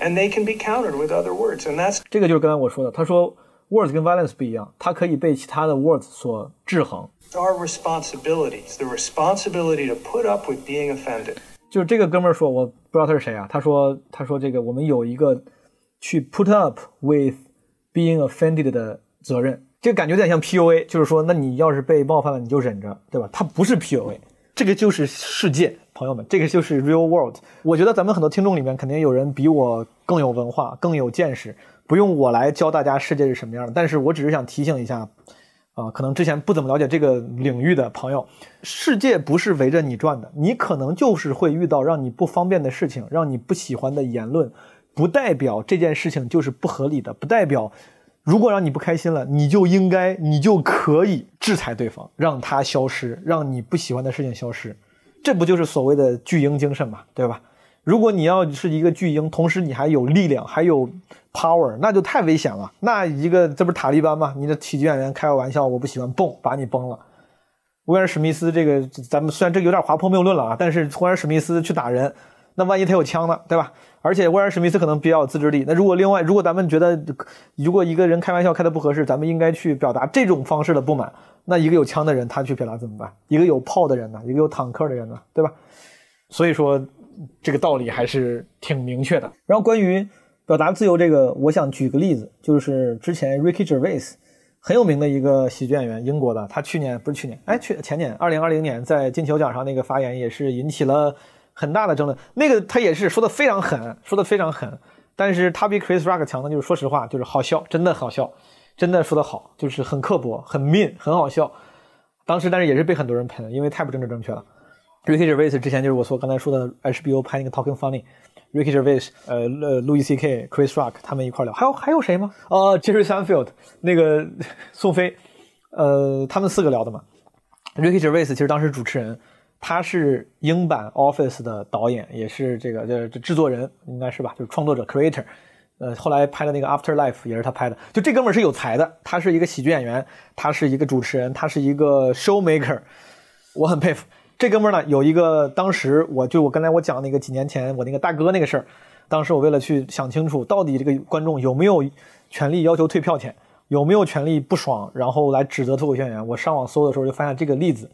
and they can be countered with other words, and that's 这个就是刚才我说的，他说 words 跟 violence 不一样，它可以被其他的 words 所制衡。our responsibilities. The responsibility to put up with being offended. 就是这个哥们儿说，我不知道他是谁啊。他说，他说这个我们有一个去 put up with being offended 的责任。这个感觉有点像 PUA，就是说，那你要是被冒犯了，你就忍着，对吧？他不是 PUA，这个就是世界，朋友们，这个就是 real world。我觉得咱们很多听众里面，肯定有人比我更有文化、更有见识，不用我来教大家世界是什么样的。但是我只是想提醒一下。啊，可能之前不怎么了解这个领域的朋友，世界不是围着你转的，你可能就是会遇到让你不方便的事情，让你不喜欢的言论，不代表这件事情就是不合理的，不代表如果让你不开心了，你就应该，你就可以制裁对方，让他消失，让你不喜欢的事情消失，这不就是所谓的巨婴精神嘛，对吧？如果你要是一个巨婴，同时你还有力量，还有 power，那就太危险了。那一个这不是塔利班吗？你的喜剧演员开个玩笑，我不喜欢，嘣，把你崩了。威尔史密斯这个，咱们虽然这有点滑坡谬论了啊，但是威尔史密斯去打人，那万一他有枪呢，对吧？而且威尔史密斯可能比较有自制力。那如果另外，如果咱们觉得，如果一个人开玩笑开的不合适，咱们应该去表达这种方式的不满。那一个有枪的人，他去表达怎么办？一个有炮的人呢？一个有坦克的人呢？对吧？所以说。这个道理还是挺明确的。然后关于表达自由这个，我想举个例子，就是之前 Ricky Gervais 很有名的一个喜剧演员，英国的，他去年不是去年，哎，去前年，二零二零年在金球奖上那个发言也是引起了很大的争论。那个他也是说的非常狠，说的非常狠，但是他比 Chris Rock 强的就是说实话，就是好笑，真的好笑，真的说的好，就是很刻薄，很 mean，很好笑。当时但是也是被很多人喷，因为太不政治正确了。Ricky Gervais 之前就是我说刚才说的 HBO 拍那个 Talking Funny，Ricky Gervais 呃呃 Louis C.K. Chris Rock 他们一块聊，还有还有谁吗？呃 Jerry Seinfeld 那个宋飞，呃他们四个聊的嘛。Ricky Gervais 其实当时主持人，他是英版 Office 的导演，也是这个这制作人应该是吧，就是创作者 Creator。呃，后来拍的那个 Afterlife 也是他拍的，就这哥们儿是有才的，他是一个喜剧演员，他是一个主持人，他是一个 show maker，我很佩服。这哥们儿呢，有一个当时我就我刚才我讲那个几年前我那个大哥那个事儿，当时我为了去想清楚到底这个观众有没有权利要求退票钱，有没有权利不爽，然后来指责脱口秀演员，我上网搜的时候就发现这个例子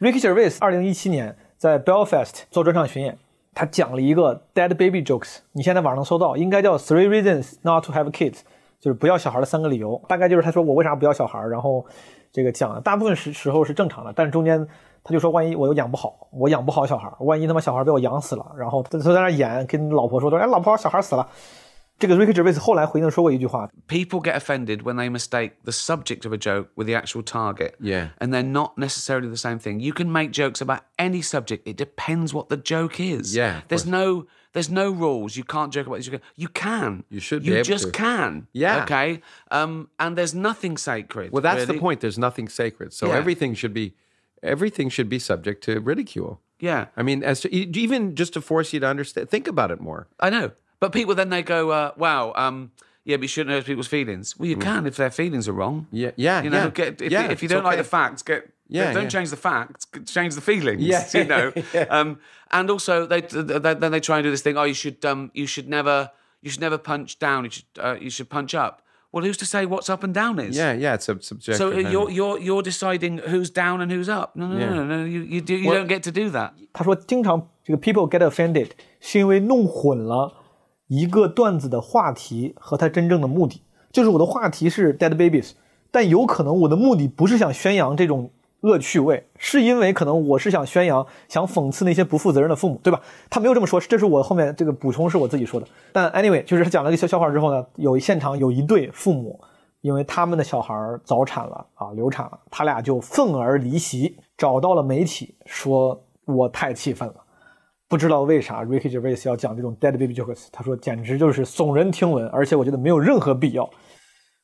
，Ricky Gervais 二零一七年在 Belfast 做专场巡演，他讲了一个 dead baby jokes，你现在网上能搜到，应该叫 Three Reasons Not to Have Kids，就是不要小孩的三个理由，大概就是他说我为啥不要小孩，然后这个讲大部分时时候是正常的，但是中间。他就说：“万一我又养不好，我养不好小孩，万一他妈小孩被我养死了，然后他他在那演，跟老婆说他说，哎，老婆，小孩死了。”这个 Ricky Gervais 后来回应说过一句话：“People get offended when they mistake the subject of a joke with the actual target. Yeah, and they're not necessarily the same thing. You can make jokes about any subject. It depends what the joke is. Yeah, there's no." There's no rules. You can't joke about this. You can. You should. You be just to. can. Yeah. Okay. Um. And there's nothing sacred. Well, that's really. the point. There's nothing sacred. So Yeah. everything should be everything should be subject to ridicule. Yeah. I mean, as to, even just to force you to understand, think about it more. I know. But people then they go, uh, "Wow, um, yeah, but you shouldn't hurt people's feelings." Well, you can if their feelings are wrong. Yeah, yeah, You know, yeah. get, if, yeah, you, if you it's don't like okay. the facts, get Yeah, don't yeah. change the facts, change the feelings. Yeah, you know. yeah. Um, and also they, they then they try and do this thing. Oh, you should um, you should never you should never punch down. You should uh, you should punch up. Well, who's to say what's up and down is? Yeah, yeah, it's a subjective. So uh, and- you're you're you're deciding who's down and who's up. No, no, Yeah. no, no, no. You you do you Well- don't get to do that. 他说，经常这个 people get offended 是因为弄混了 一个段子的话题和它真正的目的。就是我的话题是 dead babies，但有可能我的目的不是想宣扬这种恶趣味，是因为可能我是想宣扬、想讽刺那些不负责任的父母，对吧？他没有这么说，这是我后面这个补充是我自己说的。但 anyway，就是他讲了一个小笑话之后呢，有现场有一对父母，因为他们的小孩早产了啊，流产了，他俩就愤而离席，找到了媒体，说我太气愤了。不知道为啥 Ricky Gervais 要讲这种 dead baby jokes，他说简直就是耸人听闻，而且我觉得没有任何必要。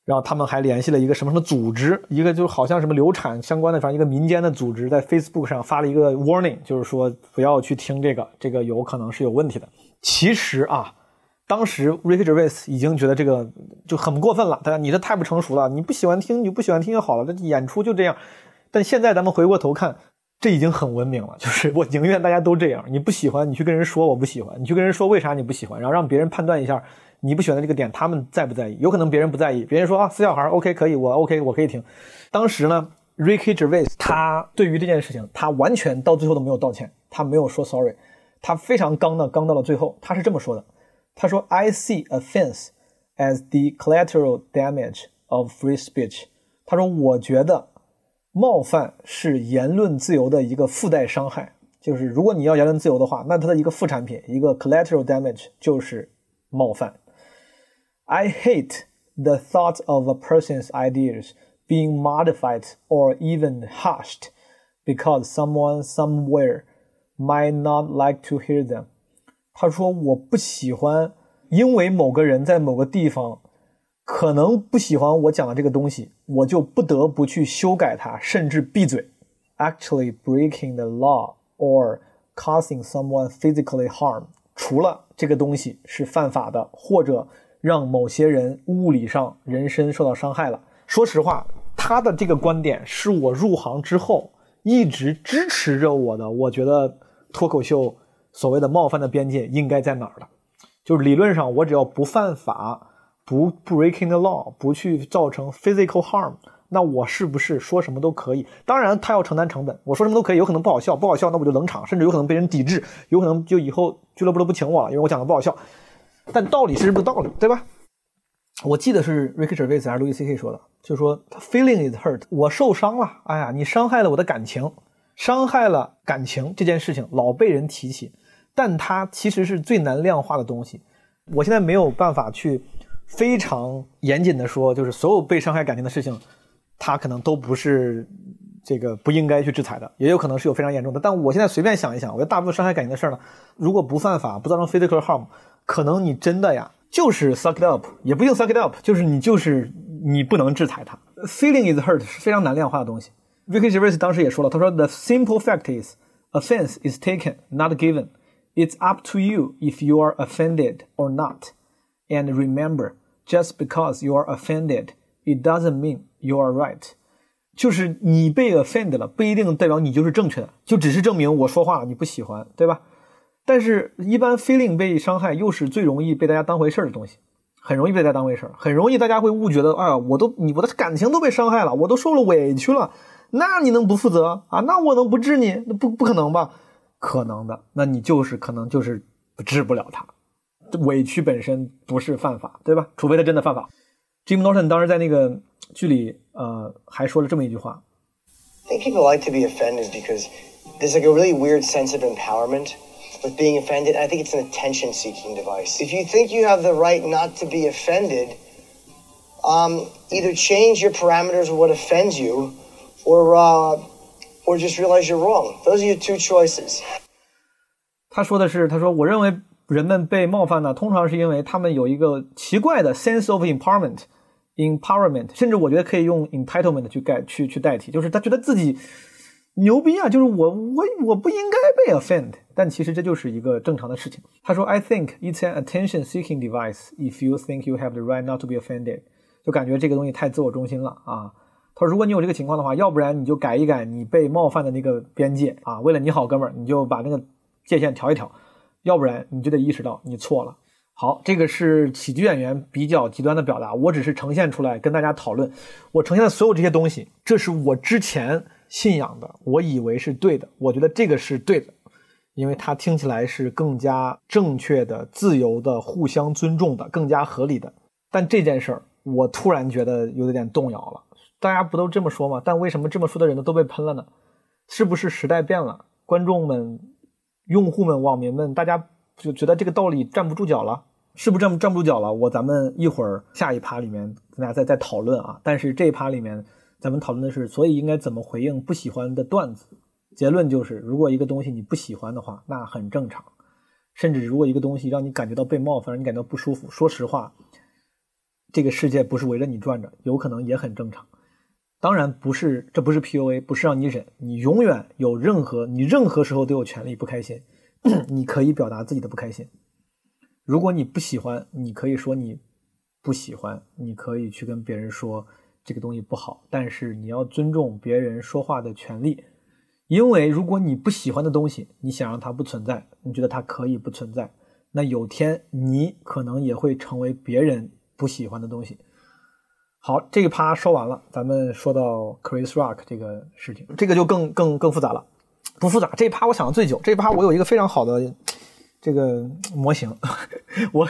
然后他们还联系了一个什么什么组织，一个就好像什么流产相关的，反正一个民间的组织，在 Facebook 上发了一个 warning，就是说不要去听这个，这个有可能是有问题的。其实啊，当时 Ricky Gervais 已经觉得这个就很过分了，大家你这太不成熟了，你不喜欢听你就不喜欢听就好了，这演出就这样。但现在咱们回过头看，这已经很文明了，就是我宁愿大家都这样，你不喜欢你去跟人说我不喜欢，你去跟人说为啥你不喜欢，然后让别人判断一下。你不喜欢的这个点，他们在不在意？有可能别人不在意，别人说啊，死小孩，OK，可以，我 OK，我可以听。当时呢，Ricky g e r v i s 他对于这件事情，他完全到最后都没有道歉，他没有说 sorry，他非常刚的刚到了最后，他是这么说的：他说，I see offense as the collateral damage of free speech。他说，我觉得冒犯是言论自由的一个附带伤害，就是如果你要言论自由的话，那它的一个副产品，一个 collateral damage 就是冒犯。I hate the thought of a person's ideas being modified or even hushed because someone somewhere might not like to hear them。他说：“我不喜欢，因为某个人在某个地方可能不喜欢我讲的这个东西，我就不得不去修改它，甚至闭嘴。Actually breaking the law or causing someone physically harm，除了这个东西是犯法的，或者。”让某些人物理上人身受到伤害了。说实话，他的这个观点是我入行之后一直支持着我的。我觉得脱口秀所谓的冒犯的边界应该在哪儿了？就是理论上，我只要不犯法，不 breaking the law，不去造成 physical harm，那我是不是说什么都可以？当然，他要承担成本。我说什么都可以，有可能不好笑，不好笑那我就冷场，甚至有可能被人抵制，有可能就以后俱乐部都不请我了，因为我讲的不好笑。但道理是不是道理，对吧？我记得是 Ricky Gervais 还是 Louis C.K. 说的，就是说 “feeling is hurt”，我受伤了。哎呀，你伤害了我的感情，伤害了感情这件事情老被人提起，但它其实是最难量化的东西。我现在没有办法去非常严谨的说，就是所有被伤害感情的事情，它可能都不是这个不应该去制裁的，也有可能是有非常严重的。但我现在随便想一想，我觉得大部分伤害感情的事儿呢，如果不犯法，不造成 physical harm。可能你真的呀，就是 suck it up，也不一定 suck it up，就是你就是你不能制裁他。Feeling is hurt 是非常难量化的东西。Ricky Gervais 当时也说了，他说 The simple fact is offense is taken, not given. It's up to you if you are offended or not. And remember, just because you are offended, it doesn't mean you are right. 就是你被 offended 了，不一定代表你就是正确的，就只是证明我说话了你不喜欢，对吧？但是，一般 feeling 被伤害又是最容易被大家当回事儿的东西，很容易被大家当回事儿，很容易大家会误觉得，哎呀，我都你我的感情都被伤害了，我都受了委屈了，那你能不负责啊？那我能不治你？那不不可能吧？可能的，那你就是可能就是治不了他，委屈本身不是犯法，对吧？除非他真的犯法。Jim Norton 当时在那个剧里，呃，还说了这么一句话：I think people like to be offended because there's like a really weird sense of empowerment. with being offended. I think it's an attention seeking device. If you think you have the right not to be offended, um, either change your parameters of what offends you or, uh, or just realize you're wrong. Those are your two choices. 他说的是，他说，我认为 人们被冒犯呢，通常是因为他们有一个奇怪的 sense of empowerment。empowerment，甚至我觉得可以用 entitlement 去盖去去代替，就是他觉得自己牛逼啊！就是我我我不应该被 offend，但其实这就是一个正常的事情。他说：“I think it's an attention-seeking device. If you think you have the right not to be offended，就感觉这个东西太自我中心了啊。”他说：“如果你有这个情况的话，要不然你就改一改你被冒犯的那个边界啊，为了你好，哥们儿，你就把那个界限调一调。要不然你就得意识到你错了。”好，这个是喜剧演员比较极端的表达，我只是呈现出来跟大家讨论。我呈现的所有这些东西，这是我之前。信仰的，我以为是对的，我觉得这个是对的，因为它听起来是更加正确的、自由的、互相尊重的、更加合理的。但这件事儿，我突然觉得有点动摇了。大家不都这么说吗？但为什么这么说的人呢都被喷了呢？是不是时代变了？观众们、用户们、网民们，大家就觉得这个道理站不住脚了？是不是站不站不住脚了？我咱们一会儿下一趴里面跟大家再再讨论啊。但是这一趴里面。咱们讨论的是，所以应该怎么回应不喜欢的段子？结论就是，如果一个东西你不喜欢的话，那很正常。甚至如果一个东西让你感觉到被冒犯，让你感到不舒服，说实话，这个世界不是围着你转着，有可能也很正常。当然不是，这不是 PUA，不是让你忍，你永远有任何你任何时候都有权利不开心，你可以表达自己的不开心。如果你不喜欢，你可以说你不喜欢，你可以去跟别人说这个东西不好，但是你要尊重别人说话的权利。因为如果你不喜欢的东西，你想让它不存在，你觉得它可以不存在，那有天你可能也会成为别人不喜欢的东西。好，这一趴说完了，咱们说到 Chris Rock 这个事情，这个就更更更复杂了。不复杂，这一趴我想的最久。这一趴我有一个非常好的这个模型，我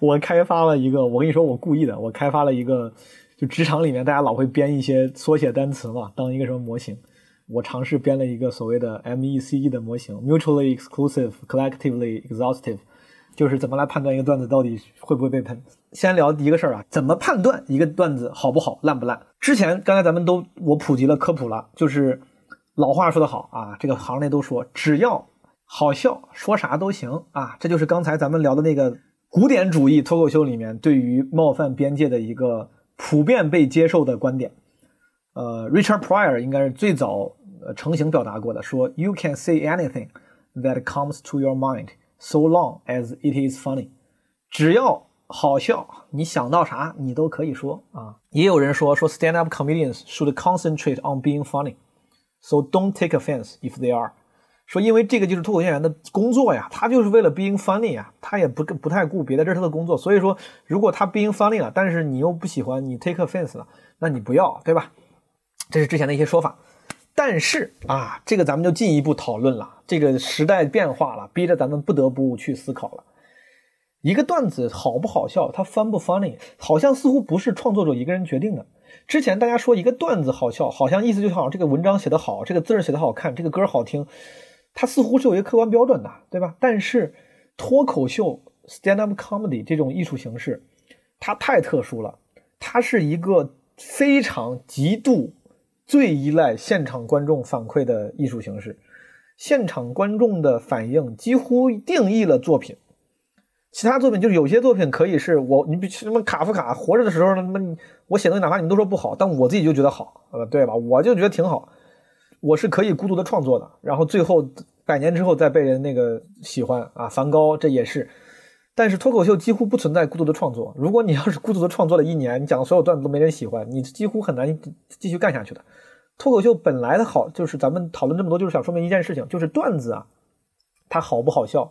我开发了一个，我跟你说我故意的，我开发了一个，就职场里面大家老会编一些缩写单词嘛，当一个什么模型。我尝试编了一个所谓的 MECE 的模型，Mutually Exclusive, Collectively Exhaustive，就是怎么来判断一个段子到底会不会被喷。先聊第一个事儿啊，怎么判断一个段子好不好、烂不烂？之前刚才咱们都我普及了科普了，就是老话说得好啊，这个行内都说，只要好笑，说啥都行啊。这就是刚才咱们聊的那个古典主义脱口秀里面对于冒犯边界的一个普遍被接受的观点。呃，Richard Pryor 应该是最早呃成型表达过的，说 You can say anything that comes to your mind so long as it is funny，只要好笑，你想到啥你都可以说啊。也有人说说 stand up comedians should concentrate on being funny，so don't take offense if they are。说因为这个就是脱口秀演员的工作呀，他就是为了 being funny 呀，他也不不太顾别的，这是他的工作。所以说，如果他 being funny 了，但是你又不喜欢，你 take offense 了，那你不要，对吧？这是之前的一些说法。但是啊，这个咱们就进一步讨论了。这个时代变化了，逼着咱们不得不去思考了。一个段子好不好笑，它 fun 不 funny，好像似乎不是创作者一个人决定的。之前大家说一个段子好笑，好像意思就好像这个文章写得好，这个字儿写得好看，这个歌好听，它似乎是有一个客观标准的，对吧？但是脱口秀 stand up comedy 这种艺术形式，它太特殊了，它是一个非常极度最依赖现场观众反馈的艺术形式，现场观众的反应几乎定义了作品。其他作品就是有些作品可以是我你比什么卡夫卡活着的时候，他妈我写东西哪怕你们都说不好，但我自己就觉得好，呃，对吧？我就觉得挺好，我是可以孤独的创作的，然后最后百年之后再被人那个喜欢啊。梵高这也是，但是脱口秀几乎不存在孤独的创作。如果你要是孤独的创作了一年，你讲的所有段子都没人喜欢，你几乎很难继续干下去的。脱口秀本来的好，就是咱们讨论这么多，就是想说明一件事情，就是段子啊，它好不好笑。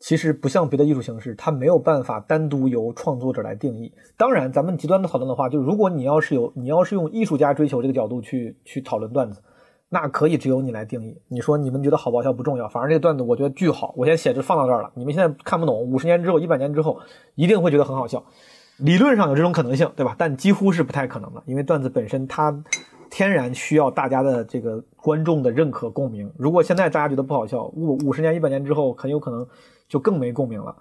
其实不像别的艺术形式，它没有办法单独由创作者来定义。当然，咱们极端的讨论的话，就如果你要是有你要是用艺术家追求这个角度去去讨论段子，那可以只有你来定义。你说你们觉得好不好笑不重要，反正这个段子我觉得巨好，我先写着放到这儿了。你们现在看不懂，五十年之后、一百年之后一定会觉得很好笑。理论上有这种可能性，对吧？但几乎是不太可能的，因为段子本身它天然需要大家的这个观众的认可共鸣。如果现在大家觉得不好笑，五五十年、一百年之后很有可能。就更没共鸣了，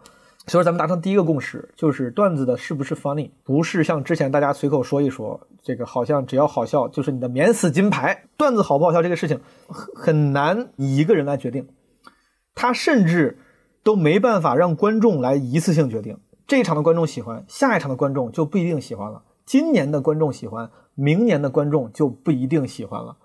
所以说咱们达成第一个共识，就是段子的是不是 funny，不是像之前大家随口说一说，这个好像只要好笑就是你的免死金牌。段子好不好笑这个事情很很难以一个人来决定，他甚至都没办法让观众来一次性决定。这一场的观众喜欢，下一场的观众就不一定喜欢了。今年的观众喜欢，明年的观众就不一定喜欢了。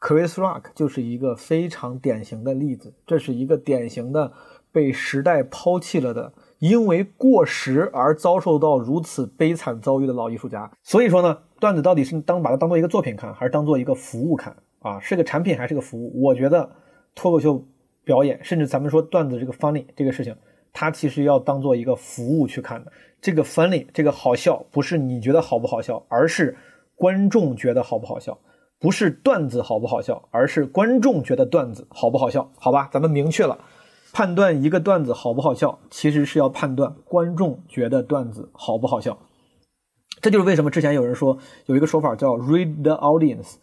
Chris Rock 就是一个非常典型的例子，这是一个典型的。被时代抛弃了的，因为过时而遭受到如此悲惨遭遇的老艺术家。所以说呢，段子到底是当把它当做一个作品看，还是当做一个服务看啊？是个产品还是个服务？我觉得脱口秀表演，甚至咱们说段子这个 funny 这个事情，它其实要当做一个服务去看的。这个 funny 这个好笑，不是你觉得好不好笑，而是观众觉得好不好笑；不是段子好不好笑，而是观众觉得段子好不好笑。好吧，咱们明确了。判断一个段子好不好笑，其实是要判断观众觉得段子好不好笑。这就是为什么之前有人说有一个说法叫 “read the audience”。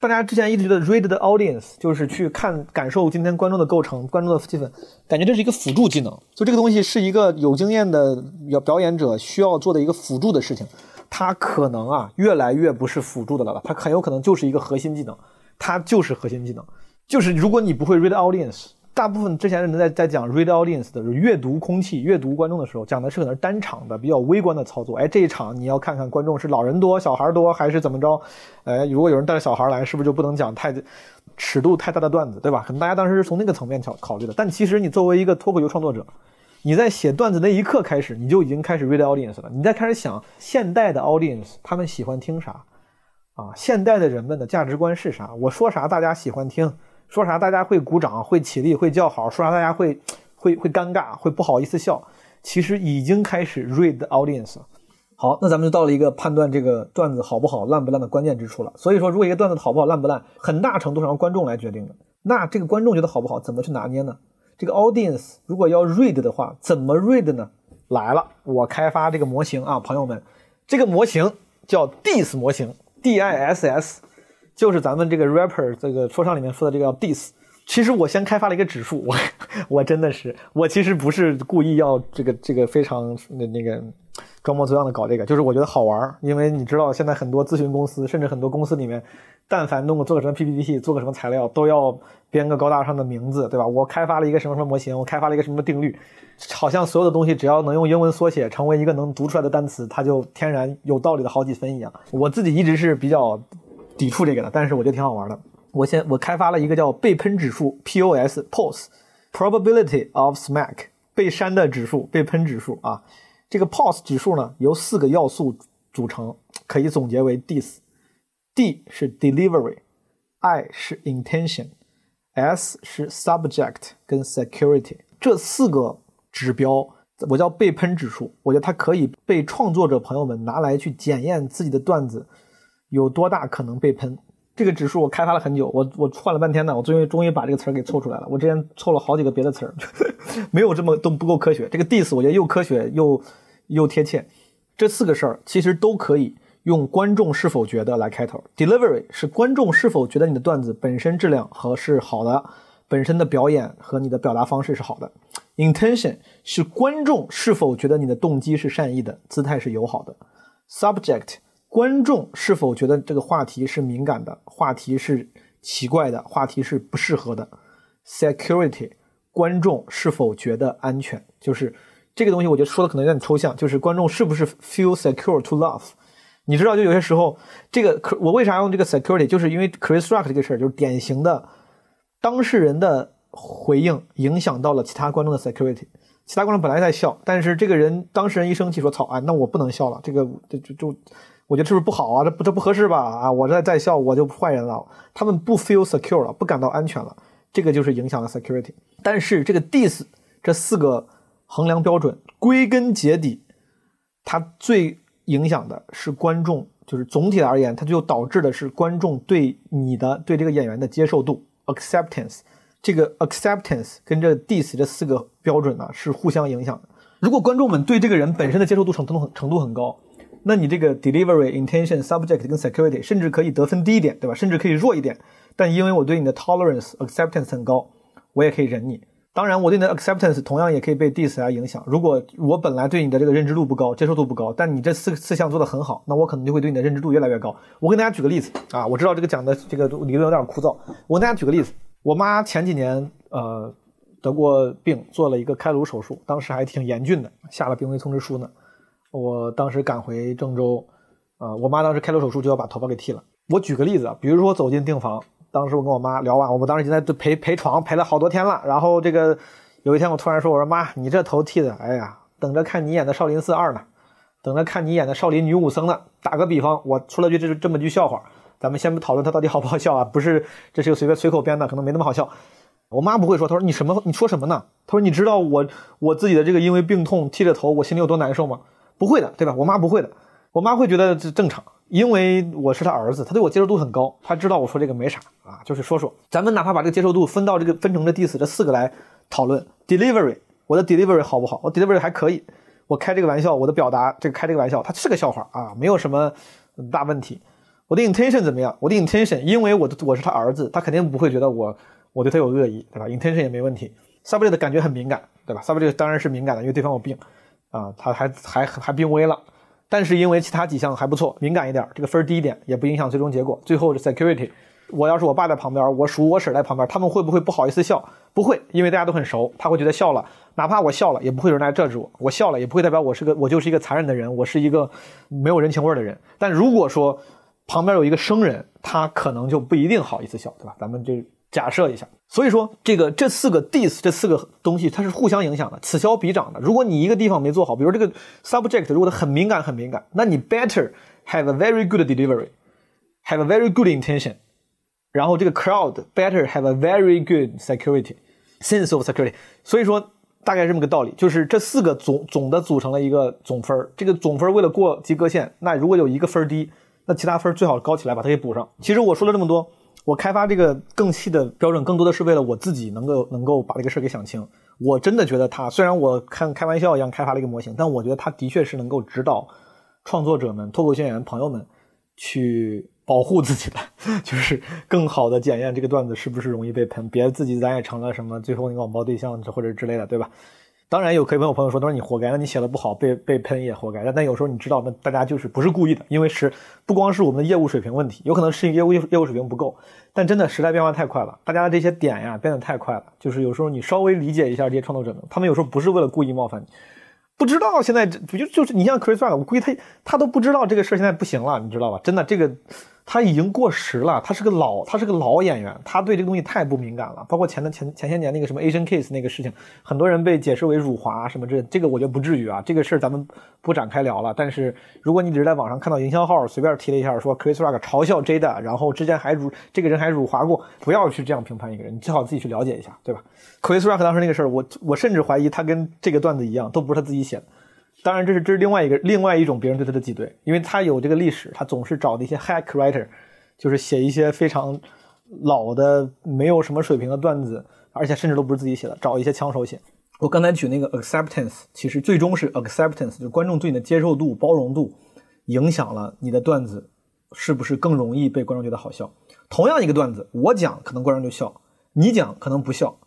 大家之前一直觉得 “read the audience” 就是去看、感受今天观众的构成、观众的气氛，感觉这是一个辅助技能。就这个东西是一个有经验的表表演者需要做的一个辅助的事情。它可能啊越来越不是辅助的了吧，它很有可能就是一个核心技能。它就是核心技能。就是如果你不会 read audience。大部分之前人在在讲 read audience 的，阅读空气、阅读观众的时候，讲的是可能单场的比较微观的操作。哎，这一场你要看看观众是老人多、小孩多还是怎么着？哎，如果有人带着小孩来，是不是就不能讲太尺度太大的段子，对吧？可能大家当时是从那个层面考考虑的。但其实你作为一个脱口秀创作者，你在写段子那一刻开始，你就已经开始 read audience 了。你在开始想现代的 audience 他们喜欢听啥啊？现代的人们的价值观是啥？我说啥大家喜欢听？说啥大家会鼓掌、会起立、会叫好？说啥大家会会会尴尬、会不好意思笑？其实已经开始 read audience。好，那咱们就到了一个判断这个段子好不好、烂不烂的关键之处了。所以说，如果一个段子好不好、烂不烂，很大程度上由观众来决定的。那这个观众觉得好不好，怎么去拿捏呢？这个 audience 如果要 read 的话，怎么 read 呢？来了，我开发这个模型啊，朋友们，这个模型叫 diss 模型，D I S S。就是咱们这个 rapper 这个说唱里面说的这个 diss，其实我先开发了一个指数，我我真的是我其实不是故意要这个这个非常那那个装模作样的搞这个，就是我觉得好玩，因为你知道现在很多咨询公司，甚至很多公司里面，但凡弄个做个什么 PPT，做个什么材料，都要编个高大上的名字，对吧？我开发了一个什么什么模型，我开发了一个什么定律，好像所有的东西只要能用英文缩写成为一个能读出来的单词，它就天然有道理的好几分一样。我自己一直是比较。抵触这个的，但是我觉得挺好玩的。我先我开发了一个叫被喷指数 POS POS Probability of Smack 被删的指数被喷指数啊。这个 POS 指数呢由四个要素组成，可以总结为 DIS：D 是 Delivery，I 是 Intention，S 是 Subject 跟 Security 这四个指标，我叫被喷指数。我觉得它可以被创作者朋友们拿来去检验自己的段子。有多大可能被喷？这个指数我开发了很久，我我换了半天呢，我终于终于把这个词儿给凑出来了。我之前凑了好几个别的词儿，没有这么都不够科学。这个 diss 我觉得又科学又又贴切。这四个事儿其实都可以用观众是否觉得来开头。Delivery 是观众是否觉得你的段子本身质量和是好的，本身的表演和你的表达方式是好的。Intention 是观众是否觉得你的动机是善意的，姿态是友好的。Subject 观众是否觉得这个话题是敏感的，话题是奇怪的，话题是不适合的？Security，观众是否觉得安全？就是这个东西，我觉得说的可能有点抽象，就是观众是不是 feel secure to laugh？你知道，就有些时候，这个我为啥用这个 security？就是因为 Chris Rock 这个事儿，就是典型的当事人的回应影响到了其他观众的 security。其他观众本来在笑，但是这个人当事人一生气说：“操啊，那我不能笑了。”这个就就就。我觉得是不是不好啊？这不这不合适吧？啊，我这在校我就坏人了。他们不 feel secure 了，不感到安全了，这个就是影响了 security。但是这个 dis 这四个衡量标准，归根结底，它最影响的是观众，就是总体而言，它就导致的是观众对你的对这个演员的接受度 acceptance。这个 acceptance 跟这 dis 这四个标准呢是互相影响的。如果观众们对这个人本身的接受度程度程度很高。那你这个 delivery intention subject 跟 security 甚至可以得分低一点，对吧？甚至可以弱一点。但因为我对你的 tolerance acceptance 很高，我也可以忍你。当然，我对你的 acceptance 同样也可以被 diss 来影响。如果我本来对你的这个认知度不高，接受度不高，但你这四四项做得很好，那我可能就会对你的认知度越来越高。我跟大家举个例子啊，我知道这个讲的这个理论有点枯燥，我跟大家举个例子。我妈前几年呃得过病，做了一个开颅手术，当时还挺严峻的，下了病危通知书呢。我当时赶回郑州，啊，我妈当时开颅手术就要把头发给剃了。我举个例子啊，比如说走进病房，当时我跟我妈聊完，我们当时已经在陪陪床陪了好多天了。然后这个有一天我突然说，我说妈，你这头剃的，哎呀，等着看你演的《少林寺二》呢，等着看你演的少林女武僧呢。打个比方，我说了句这这么句笑话，咱们先不讨论它到底好不好笑啊，不是，这是个随便随口编的，可能没那么好笑。我妈不会说，她说你什么你说什么呢？她说你知道我我自己的这个因为病痛剃着头，我心里有多难受吗？不会的，对吧？我妈不会的，我妈会觉得这正常，因为我是她儿子，她对我接受度很高，她知道我说这个没啥啊，就是说说。咱们哪怕把这个接受度分到这个分成这 diss 这四个来讨论，delivery，我的 delivery 好不好？我 delivery 还可以，我开这个玩笑，我的表达这个开这个玩笑，它是个笑话啊，没有什么大问题。我的 intention 怎么样？我的 intention，因为我的我是他儿子，他肯定不会觉得我我对他有恶意，对吧？intention 也没问题。subject 的感觉很敏感，对吧？subject 当然是敏感的，因为对方有病。啊，他还还还病危了，但是因为其他几项还不错，敏感一点，这个分低一点也不影响最终结果。最后是 security，我要是我爸在旁边，我叔我婶在旁边，他们会不会不好意思笑？不会，因为大家都很熟，他会觉得笑了，哪怕我笑了，也不会有人来制止我。我笑了，也不会代表我是个我就是一个残忍的人，我是一个没有人情味儿的人。但如果说旁边有一个生人，他可能就不一定好意思笑，对吧？咱们就假设一下。所以说，这个这四个 dis 这四个东西，它是互相影响的，此消彼长的。如果你一个地方没做好，比如这个 subject 如果它很敏感很敏感，那你 better have a very good delivery，have a very good intention。然后这个 crowd better have a very good security sense of security。所以说大概这么个道理，就是这四个总总的组成了一个总分儿。这个总分为了过及格线，那如果有一个分儿低，那其他分儿最好高起来把它给补上。其实我说了这么多，我开发这个更细的标准，更多的是为了我自己能够能够把这个事儿给想清。我真的觉得它虽然我看开玩笑一样开发了一个模型，但我觉得它的确是能够指导创作者们、脱口秀演员朋友们去。保护自己的，就是更好的检验这个段子是不是容易被喷，别自己咱也成了什么最后那个网暴对象或者之类的，对吧？当然有可以问我朋友说，他说你活该，那你写的不好被被喷也活该。但但有时候你知道，那大家就是不是故意的，因为是不光是我们的业务水平问题，有可能是业务业务水平不够。但真的时代变化太快了，大家的这些点呀变得太快了，就是有时候你稍微理解一下这些创作者们，他们有时候不是为了故意冒犯你。不知道现在不就就是你像 Chris Rock，我估计他他都不知道这个事儿现在不行了，你知道吧？真的这个。他已经过时了，他是个老，他是个老演员，他对这个东西太不敏感了。包括前的前前些年那个什么 Asian Case 那个事情，很多人被解释为辱华什么这，这个我觉得不至于啊。这个事儿咱们不展开聊了。但是如果你只是在网上看到营销号随便提了一下说 Chris Rock 嘲笑 Jada，然后之前还辱这个人还辱华过，不要去这样评判一个人，你最好自己去了解一下，对吧？Chris Rock 当时那个事儿，我我甚至怀疑他跟这个段子一样，都不是他自己写的。当然这是这是另外一个另外一种别人对他的挤兑，因为他有这个历史，他总是找那些 hack writer。就是写一些非常老的、没有什么水平的段子，而且甚至都不是自己写的，找一些枪手写。我刚才举那个 acceptance，其实最终是 acceptance，就观众对你的接受度、包容度，影响了你的段子是不是更容易被观众觉得好笑。同样一个段子，我讲可能观众就笑，你讲可能不笑，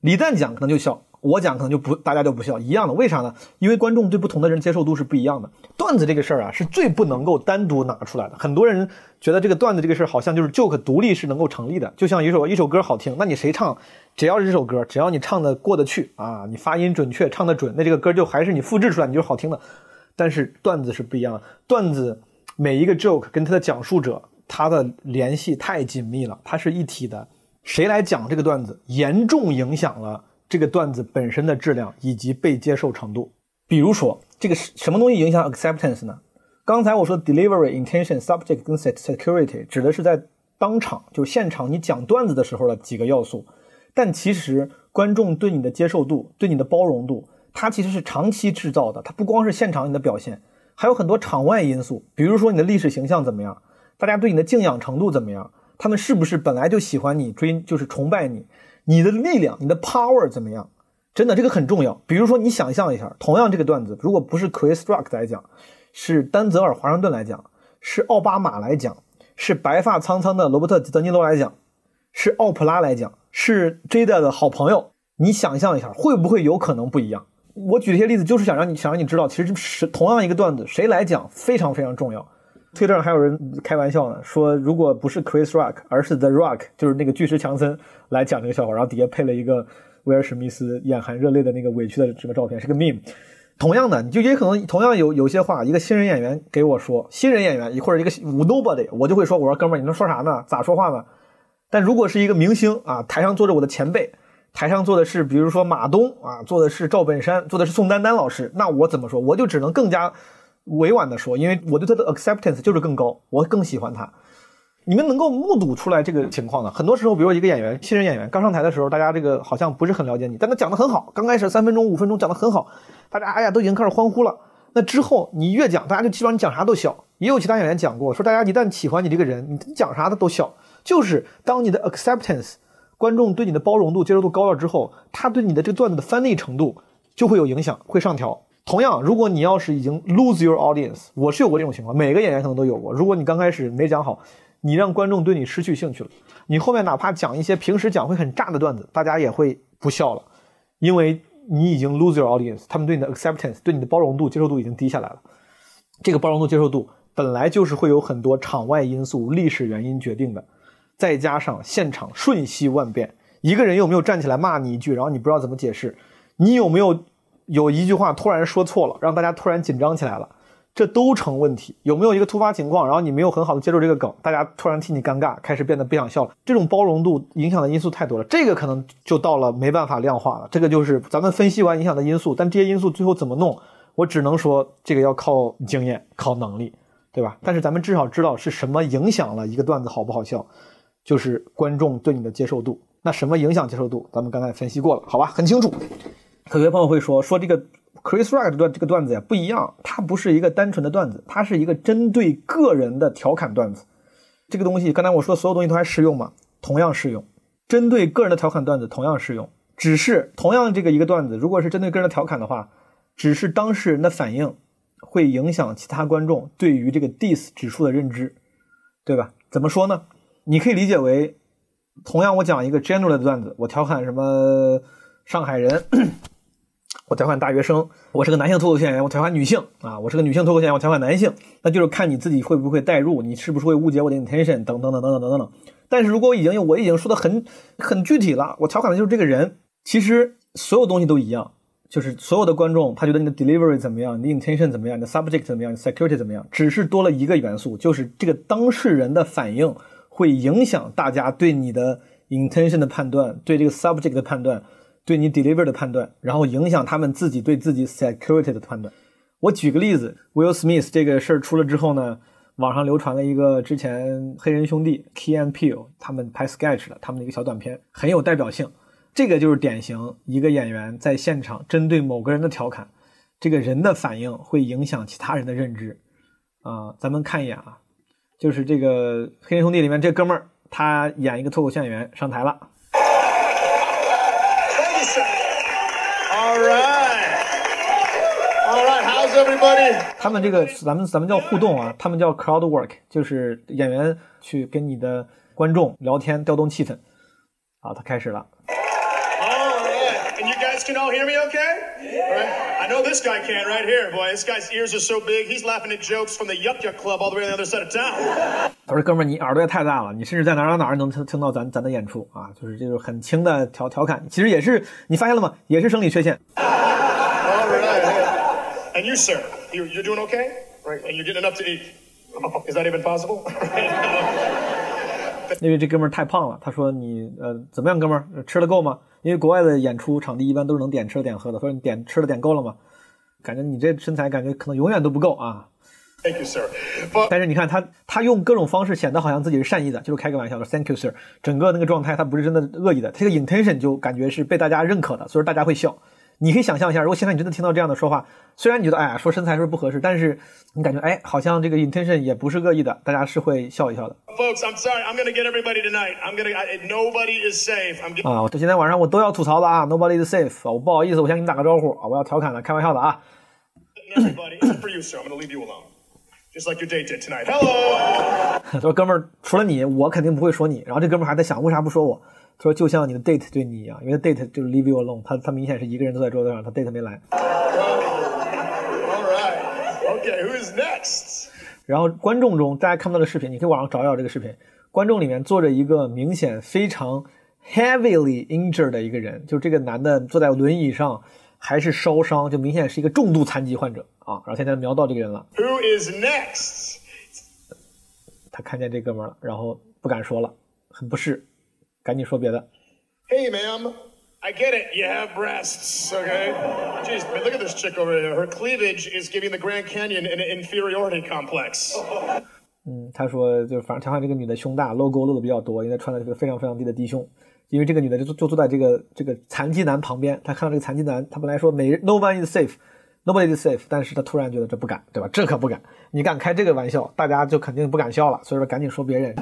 李诞讲可能就笑。我讲可能就不，大家就不笑一样的，为啥呢？因为观众对不同的人接受度是不一样的。段子这个事儿啊，是最不能够单独拿出来的。很多人觉得这个段子这个事儿好像就是 joke 独立是能够成立的，就像一首一首歌好听，那你谁唱，只要是这首歌，只要你唱的过得去啊，你发音准确，唱得准，那这个歌就还是你复制出来你就是好听的。但是段子是不一样的，段子每一个 joke 跟他的讲述者他的联系太紧密了，它是一体的。谁来讲这个段子，严重影响了。这个段子本身的质量以及被接受程度，比如说这个什么东西影响 acceptance 呢？刚才我说 delivery intention subject 跟 security 指的是在当场就现场你讲段子的时候的几个要素，但其实观众对你的接受度、对你的包容度，它其实是长期制造的。它不光是现场你的表现，还有很多场外因素，比如说你的历史形象怎么样，大家对你的敬仰程度怎么样，他们是不是本来就喜欢你、追就是崇拜你。你的力量，你的 power 怎么样？真的，这个很重要。比如说，你想象一下，同样这个段子，如果不是 Chris Rock 来讲，是丹泽尔·华盛顿来讲，是奥巴马来讲，是白发苍苍的罗伯特·德尼罗来讲，是奥普拉来讲，是 Jada 的好朋友，你想象一下，会不会有可能不一样？我举这些例子，就是想让你想让你知道，其实是同样一个段子，谁来讲非常非常重要。推特上还有人开玩笑呢，说如果不是 Chris Rock，而是 The Rock，就是那个巨石强森来讲这个笑话，然后底下配了一个威尔史密斯眼含热泪的那个委屈的这个照片，是个 meme。同样的，你就也可能同样有有些话，一个新人演员给我说，新人演员或者一个 nobody，我就会说，我说哥们儿，你能说啥呢？咋说话呢？但如果是一个明星啊，台上坐着我的前辈，台上坐的是比如说马东啊，坐的是赵本山，坐的是宋丹丹老师，那我怎么说？我就只能更加。委婉的说，因为我对他的 acceptance 就是更高，我更喜欢他。你们能够目睹出来这个情况的，很多时候，比如一个演员，新人演员刚上台的时候，大家这个好像不是很了解你，但他讲的很好，刚开始三分钟、五分钟讲的很好，大家哎呀都已经开始欢呼了。那之后你越讲，大家就基本上你讲啥都笑。也有其他演员讲过，说大家一旦喜欢你这个人，你讲啥他都笑。就是当你的 acceptance，观众对你的包容度、接受度高了之后，他对你的这个段子的翻译程度就会有影响，会上调。同样，如果你要是已经 lose your audience，我是有过这种情况，每个演员可能都有过。如果你刚开始没讲好，你让观众对你失去兴趣了，你后面哪怕讲一些平时讲会很炸的段子，大家也会不笑了，因为你已经 lose your audience，他们对你的 acceptance，对你的包容度、接受度已经低下来了。这个包容度、接受度本来就是会有很多场外因素、历史原因决定的。再加上现场瞬息万变，一个人有没有站起来骂你一句，然后你不知道怎么解释？你有没有有一句话突然说错了，让大家突然紧张起来了？这都成问题。有没有一个突发情况，然后你没有很好的接受这个梗，大家突然替你尴尬，开始变得不想笑了？这种包容度影响的因素太多了，这个可能就到了没办法量化了。这个就是咱们分析完影响的因素，但这些因素最后怎么弄，我只能说这个要靠经验、靠能力，对吧？但是咱们至少知道是什么影响了一个段子好不好笑，就是观众对你的接受度。那什么影响接受度？咱们刚才分析过了，好吧，很清楚。有些朋友会说说这个 Chris Rock 的段这个段子呀不一样，它不是一个单纯的段子，它是一个针对个人的调侃段子。这个东西刚才我说的所有东西都还适用吗？同样适用。针对个人的调侃段子同样适用，只是同样这个一个段子，如果是针对个人的调侃的话，只是当事人的反应会影响其他观众对于这个 diss 指数的认知，对吧？怎么说呢？你可以理解为，同样我讲一个 general 的段子，我调侃什么上海人。我调侃大学生，我是个男性脱口秀演员，我调侃女性啊，我是个女性脱口秀演员，我调侃男性，那就是看你自己会不会代入，你是不是会误解我的 intention 等等等等等等等等。但是如果已经我已经说的很很具体了，我调侃的就是这个人，其实所有东西都一样，就是所有的观众他觉得你的 delivery 怎么样，你的 intention 怎么样，你的 subject 怎么样，你 security 怎么样，只是多了一个元素，就是这个当事人的反应会影响大家对你的 intention 的判断，对这个 subject 的判断。对你 deliver 的判断，然后影响他们自己对自己 security 的判断。我举个例子，Will Smith 这个事儿出了之后呢，网上流传了一个之前黑人兄弟 Key and Peele 他们拍 sketch 的他们的一个小短片，很有代表性。这个就是典型一个演员在现场针对某个人的调侃，这个人的反应会影响其他人的认知。啊，咱们看一眼啊，就是这个黑人兄弟里面这哥们儿，他演一个脱口秀演员上台了。All right. All right. How's everybody? 他们这个咱们咱们叫互动啊，他们叫 crowd work，就是演员去跟你的观众聊天，调动气氛。好，他开始了。All right. And you guys can all hear me okay? All right. I know this guy can't right here, boy. This guy's ears are so big, he's laughing at jokes from the Yuck Yuck Club all the way on the other side of town. 他说：“哥们儿，你耳朵也太大了，你甚至在哪儿哪儿哪儿能听听到咱咱的演出啊！就是这种很轻的调调侃，其实也是你发现了吗？也是生理缺陷。And you, sir, you, you're doing okay? Right. And you're getting enough to eat. Is that even possible? 因为这哥们儿太胖了，他说你呃怎么样，哥们儿吃的够吗？因为国外的演出场地一般都是能点吃的点喝的，说你点吃的点够了吗？感觉你这身材感觉可能永远都不够啊。Thank you, sir. 但是你看他，他用各种方式显得好像自己是善意的，就是开个玩笑说 “Thank you, sir”。整个那个状态，他不是真的恶意的，他这个 intention 就感觉是被大家认可的，所以大家会笑。你可以想象一下，如果现在你真的听到这样的说话，虽然你觉得哎呀说身材是不是不合适，但是你感觉哎好像这个 intention 也不是恶意的，大家是会笑一笑的 Folks, I'm sorry. I'm gonna get everybody tonight. I'm to. I, nobody is safe. I'm 啊。我今天晚上我都要吐槽的啊，Nobody is safe 啊，我不好意思，我先给你打个招呼啊，我要调侃了，开玩笑的啊。everybody. For you, sir. I'm gonna leave you alone. Just like your date did tonight. Hello. 他说：“哥们儿，除了你，我肯定不会说你。”然后这哥们儿还在想，为啥不说我？他说：“就像你的 date 对你一样，因为 date 就是 leave you alone，他他明显是一个人坐在桌子上，他 date 没来。All right. Okay, who's next? 然后观众中，大家看不到的视频，你可以网上找一找这个视频。观众里面坐着一个明显非常 heavily injured 的一个人，就这个男的坐在轮椅上，还是烧伤，就明显是一个重度残疾患者啊。然后现在瞄到这个人了，Who is next? 他看见这哥们儿了，然后不敢说了，很不适，赶紧说别的。Hey, ma'am. I get it. You have breasts, okay? Jeez, look at this chick over here. Her cleavage is giving the Grand Canyon an inferiority complex. 嗯，他说就是反正调侃这个女的胸大，露沟露的比较多，因为她穿了这个非常非常低的低胸。因为这个女的就就坐在这个这个残疾男旁边，她看到这个残疾男，她本来说每 no one is safe，nobody is safe，但是她突然觉得这不敢，对吧？这可不敢，你敢开这个玩笑，大家就肯定不敢笑了，所以说赶紧说别人。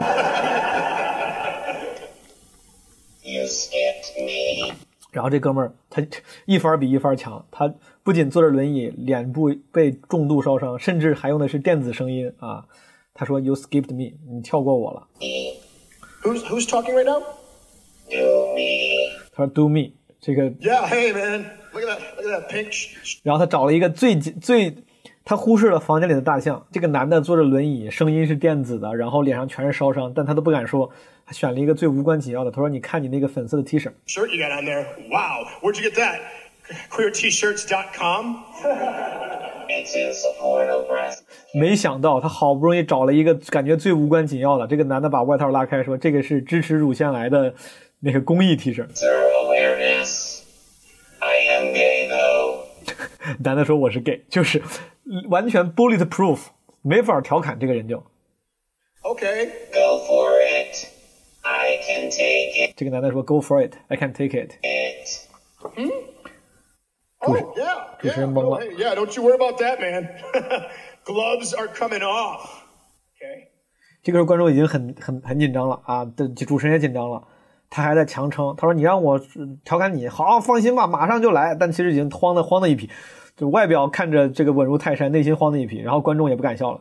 You skipped me. 然后这哥们儿他一番比一番强，他不仅坐着轮椅，脸部被重度烧伤，甚至还用的是电子声音啊。他说：“You skipped me，你跳过我了。Who's who's talking right now? Do me. ”他说：“Do me。”这个 Yeah, hey man. Look at that. Look at that pink. sh- 然后他找了一个最最，他忽视了房间里的大象。这个男的坐着轮椅，声音是电子的，然后脸上全是烧伤，但他都不敢说。他选了一个最无关紧要的，他说：“你看你那个粉色的 T 恤。Shirt you got on there. Wow. Where'd you get that? QueerTshirts.com? It's in support of breast. ”没想到他好不容易找了一个感觉最无关紧要的，这个男的把外套拉开说：“这个是支持乳腺癌的那个公益 T 恤。Zero awareness. I am gay though. 男的说：“我是 gay，就是完全 bullet proof，没法调侃这个人就。Okay. Go for it. I can take it 这个男的说：“Go for it, I can take it。it. Oh, yeah. 主持人懵 Oh, 了。yeah, don't you worry about that, man. Gloves are coming off. Okay. 这个时候观众已经很很很紧张了啊，这主持人也紧张了，他还在强撑，他说：“你让我呃调侃你，好，放心吧，马上就来。”但其实已经慌的慌的一批，就外表看着这个稳如泰山，内心慌的一批，然后观众也不敢笑了。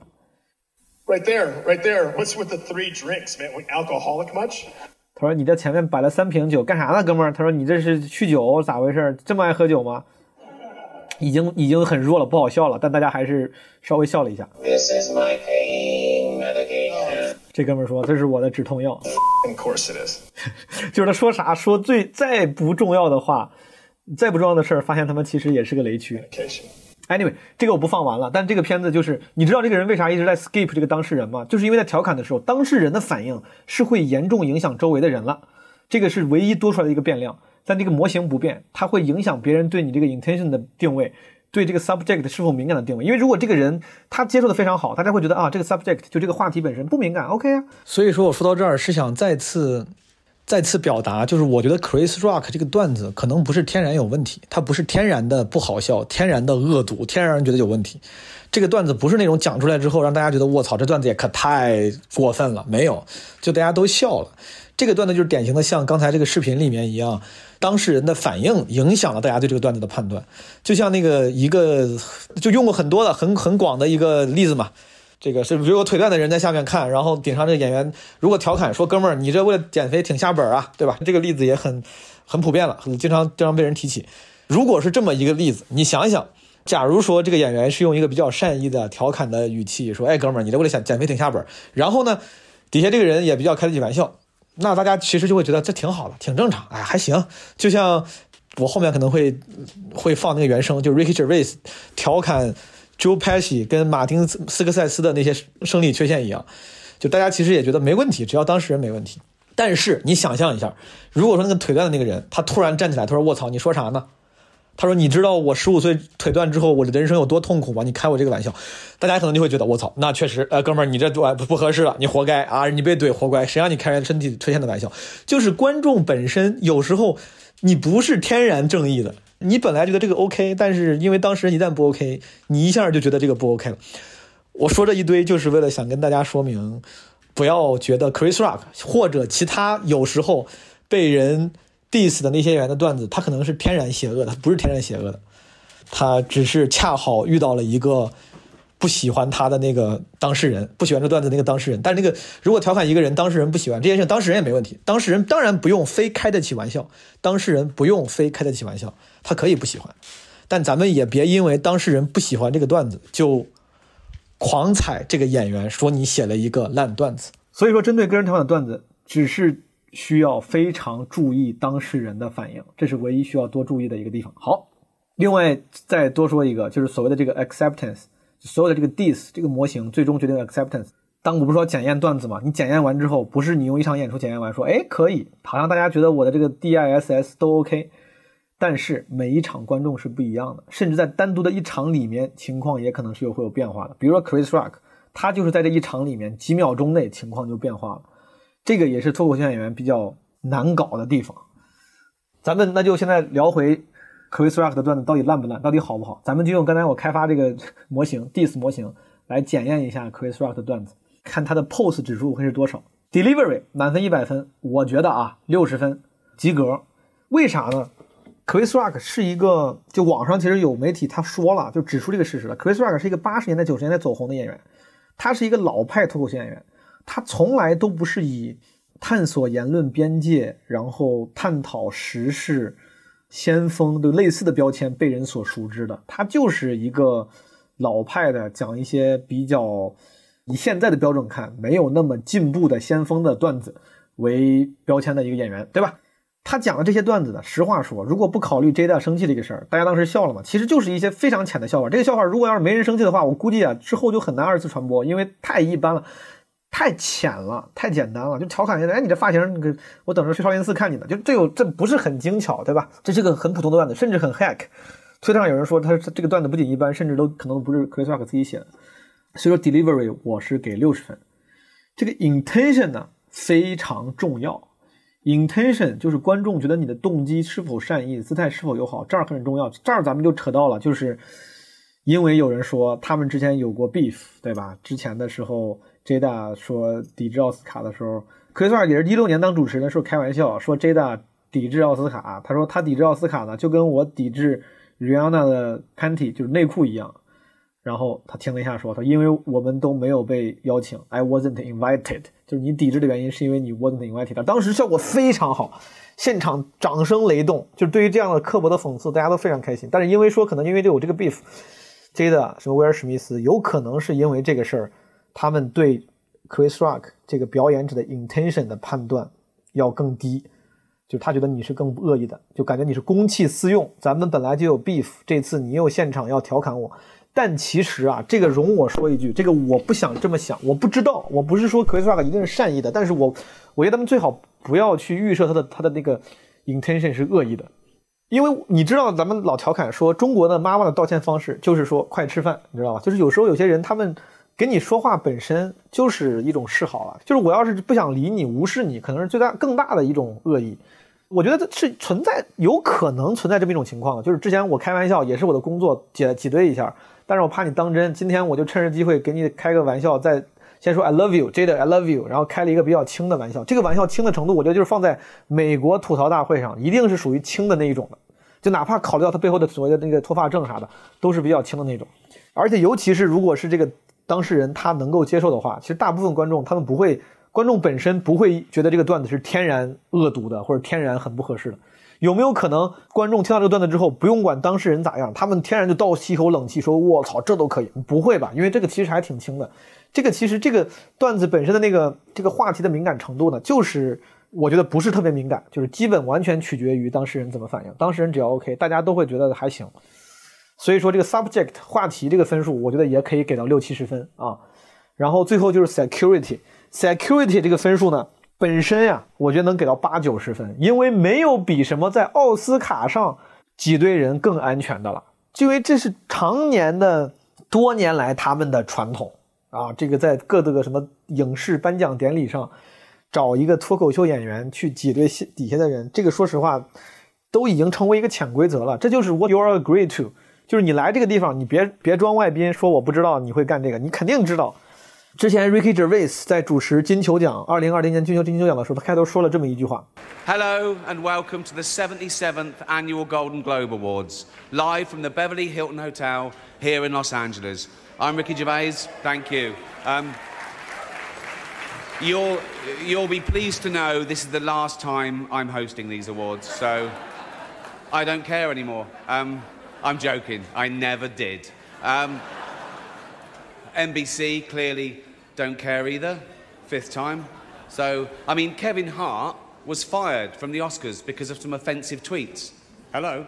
Right there, right there. What's with the three drinks, man? Alcoholic much? 他说：“你在前面摆了三瓶酒，干啥呢，哥们儿？”他说：“你这是酗酒，咋回事？这么爱喝酒吗？”已经已经很弱了，不好笑了，但大家还是稍微笑了一下。This is my pain medication. 这哥们儿说：“这是我的止痛药。Of course it is. 就是他说啥说最再不重要的话，再不重要的事儿，发现他们其实也是个雷区。Anyway，这个我不放完了，但这个片子就是你知道这个人为啥一直在 skip 这个当事人吗？就是因为在调侃的时候，当事人的反应是会严重影响周围的人了，这个是唯一多出来的一个变量。但这个模型不变，它会影响别人对你这个 intention 的定位，对这个 subject 是否敏感的定位。因为如果这个人他接受的非常好，大家会觉得啊，这个 subject 就这个话题本身不敏感，OK 啊。所以说我说到这儿是想再次再次表达，就是我觉得 Chris Rock 这个段子可能不是天然有问题，它不是天然的不好笑，天然的恶毒，天然让人觉得有问题。这个段子不是那种讲出来之后让大家觉得卧槽，这段子也可太过分了，没有，就大家都笑了。这个段子就是典型的像刚才这个视频里面一样，当事人的反应影响了大家对这个段子的判断。就像那个一个就用过很多的很很广的一个例子嘛，这个是比如果腿断的人在下面看，然后顶上这个演员如果调侃说：“哥们儿，你这为了减肥挺下本啊，对吧？”这个例子也很很普遍了，很经常经常被人提起。如果是这么一个例子，你想一想，假如说这个演员是用一个比较善意的调侃的语气说：“哎，哥们儿，你这为了想减肥挺下本。”然后呢，底下这个人也比较开得起玩笑，那大家其实就会觉得这挺好的，挺正常，哎，还行。就像我后面可能会会放那个原声，就 Ricky Gervais 调侃 Joe Pesci 跟马丁斯科塞斯的那些生理缺陷一样，就大家其实也觉得没问题，只要当事人没问题。但是你想象一下，如果说那个腿断的那个人，他突然站起来，他说：“卧槽，你说啥呢？”他说：“你知道我十五岁腿断之后，我的人生有多痛苦吗？你开我这个玩笑，大家可能就会觉得卧槽，那确实，呃，哥们儿，你这不不合适了，你活该啊，你被怼活该，谁让你开人身体缺陷的玩笑？就是观众本身有时候你不是天然正义的，你本来觉得这个 OK，但是因为当事人一旦不 OK，你一下就觉得这个不 OK 了。我说这一堆就是为了想跟大家说明，不要觉得 Chris Rock 或者其他有时候被人。diss 的那些演员的段子，他可能是天然邪恶的，不是天然邪恶的，他只是恰好遇到了一个不喜欢他的那个当事人，不喜欢这段子那个当事人。但是那个如果调侃一个人，当事人不喜欢这件事，当事人也没问题。当事人当然不用非开得起玩笑，当事人不用非开得起玩笑，他可以不喜欢，但咱们也别因为当事人不喜欢这个段子就狂踩这个演员，说你写了一个烂段子。所以说，针对个人调侃的段子，只是。需要非常注意当事人的反应，这是唯一需要多注意的一个地方。好，另外再多说一个，就是所谓的这个 acceptance，所有的这个 dis 这个模型最终决定 acceptance。当我不是说检验段子嘛，你检验完之后，不是你用一场演出检验完说，哎，可以，好像大家觉得我的这个 diss 都 OK，但是每一场观众是不一样的，甚至在单独的一场里面，情况也可能是有会有变化的。比如说 Chris Rock，他就是在这一场里面几秒钟内情况就变化了。这个也是脱口秀演员比较难搞的地方。咱们那就现在聊回 Chris Rock 的段子到底烂不烂，到底好不好？咱们就用刚才我开发这个 模型 diss 模型来检验一下 Chris Rock 的段子，看他的 pose 指数会是多少。Delivery 满分一百分，我觉得啊六十分及格。为啥呢？Chris Rock 是一个，就网上其实有媒体他说了，就指出这个事实了。Chris Rock 是一个八十年代九十年代走红的演员，他是一个老派脱口秀演员。他从来都不是以探索言论边界，然后探讨时事、先锋的类似的标签被人所熟知的。他就是一个老派的讲一些比较以现在的标准看没有那么进步的先锋的段子为标签的一个演员，对吧？他讲的这些段子呢，实话说，如果不考虑 J 大生气这个事儿，大家当时笑了嘛，其实就是一些非常浅的笑话。这个笑话如果要是没人生气的话，我估计啊之后就很难二次传播，因为太一般了，太浅了，太简单了，就调侃一下，哎，你这发型，你我等着去少林寺看你呢，就这有这不是很精巧，对吧？这是个很普通的段子，甚至很 hack。推特上有人说他这个段子不仅一般，甚至都可能不是 Chris Rock 自己写的。所以说 delivery 我是给六十分。这个 intention 呢非常重要，intention 就是观众觉得你的动机是否善意，姿态是否友好，这儿很重要。这儿咱们就扯到了，就是因为有人说他们之前有过 beef，对吧？之前的时候，Jada 说抵制奥斯卡的时候，Chris Rock 也是一六年当主持人的时候开玩笑说 Jada 抵制奥斯卡，他说他抵制奥斯卡呢，就跟我抵制 Rihanna 的 panty 就是内裤一样。然后他听了一下，说：“他因为我们都没有被邀请，I wasn't invited，就是你抵制的原因是因为你 wasn't invited。”当时效果非常好，现场掌声雷动。就是对于这样的刻薄的讽刺，大家都非常开心。但是因为说可能因为有这个 beef，Jada 什么威尔史密斯，有可能是因为这个事儿，他们对 Chris Rock 这个表演者的 intention 的判断要更低，就他觉得你是更恶意的，就感觉你是公器私用。咱们本来就有 beef，这次你又现场要调侃我。但其实啊，这个容我说一句，这个我不想这么想，我不知道，我不是说 Chris Rock 一定是善意的，但是我我觉得他们最好不要去预设他的他的那个 intention 是恶意的，因为你知道咱们老调侃说中国的妈妈的道歉方式就是说快吃饭，你知道吧？就是有时候有些人他们跟你说话本身就是一种示好了，就是我要是不想理你，无视你，可能是最大更大的一种恶意。我觉得是存在，有可能存在这么一种情况的，就是之前我开玩笑也是我的工作挤挤兑一下。但是我怕你当真，今天我就趁着机会给你开个玩笑，再先说 I love you，Jade，I love you，然后开了一个比较轻的玩笑。这个玩笑轻的程度，我觉得就是放在美国吐槽大会上，一定是属于轻的那一种的，就哪怕考虑到他背后的所谓的那个脱发症啥的，都是比较轻的那种。而且尤其是如果是这个当事人他能够接受的话，其实大部分观众他们不会，观众本身不会觉得这个段子是天然恶毒的或者天然很不合适的。有没有可能观众听到这个段子之后，不用管当事人咋样，他们天然就倒吸一口冷气，说：“我操，这都可以？不会吧？因为这个其实还挺轻的。这个其实这个段子本身的那个这个话题的敏感程度呢，就是我觉得不是特别敏感，就是基本完全取决于当事人怎么反应。当事人只要 OK，大家都会觉得还行。所以说这个 subject 话题这个分数，我觉得也可以给到六七十分啊。然后最后就是 security，security 这个分数呢？本身呀，我觉得能给到八九十分，因为没有比什么在奥斯卡上挤兑人更安全的了。因为这是常年的、多年来他们的传统啊。这个在各个什么影视颁奖典礼上，找一个脱口秀演员去挤兑底下的人，这个说实话，都已经成为一个潜规则了。这就是 what you are agree to，就是你来这个地方，你别别装外宾，说我不知道你会干这个，你肯定知道。之前 Ricky Gervais 在主持金球奖二零二零年金球金球奖的时候，他开头说了这么一句话：“Hello and welcome to the 77th annual Golden Globe Awards, live from the Beverly Hilton Hotel here in Los Angeles. I'm Ricky Gervais. Thank you. Um, you'll you'll be pleased to know this is the last time I'm hosting these awards, so I don't care anymore. Um, I'm joking. I never did. Um, NBC clearly don't care either. Fifth time. So, I mean, Kevin Hart was fired from the Oscars because of some offensive tweets. Hello.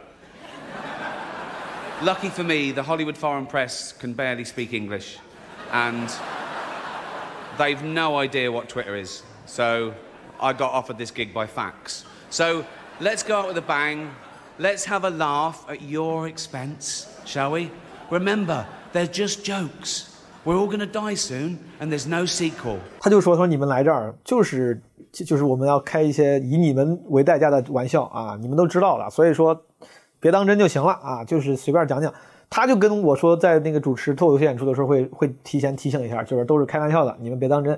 Lucky for me, the Hollywood Foreign Press can barely speak English, and they've no idea what Twitter is. So I got offered this gig by fax. So let's go out with a bang. Let's have a laugh at your expense, shall we? Remember, they're just jokes. We're all gonna die soon, and there's no sequel. 他就说说你们来这儿就是就是我们要开一些以你们为代价的玩笑啊，你们都知道了，所以说别当真就行了啊，就是随便讲讲。他就跟我说，在那个主持脱口秀演出的时候会会提前提醒一下，就是都是开玩笑的，你们别当真。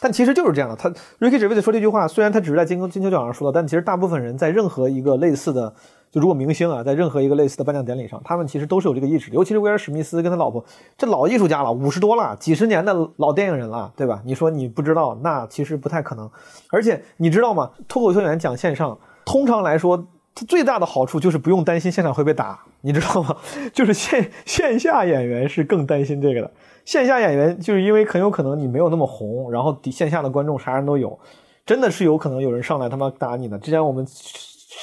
但其实就是这样的。他 Ricky 只为了说这句话，虽然他只是在金金球奖上说的，但其实大部分人在任何一个类似的。就如果明星啊，在任何一个类似的颁奖典礼上，他们其实都是有这个意识，尤其是威尔史密斯跟他老婆，这老艺术家了，五十多了，几十年的老电影人了，对吧？你说你不知道，那其实不太可能。而且你知道吗？脱口秀演员讲线上，通常来说，它最大的好处就是不用担心现场会被打，你知道吗？就是线线下演员是更担心这个的。线下演员就是因为很有可能你没有那么红，然后底线下的观众啥人都有，真的是有可能有人上来他妈打你的。之前我们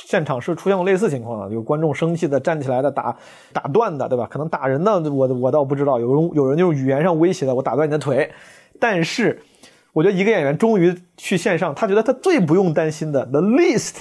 现场是出现过类似情况的，有观众生气的站起来的打打断的，对吧？可能打人的我我倒不知道，有人有人就是语言上威胁的，我打断你的腿。但是我觉得一个演员终于去线上，他觉得他最不用担心的，the least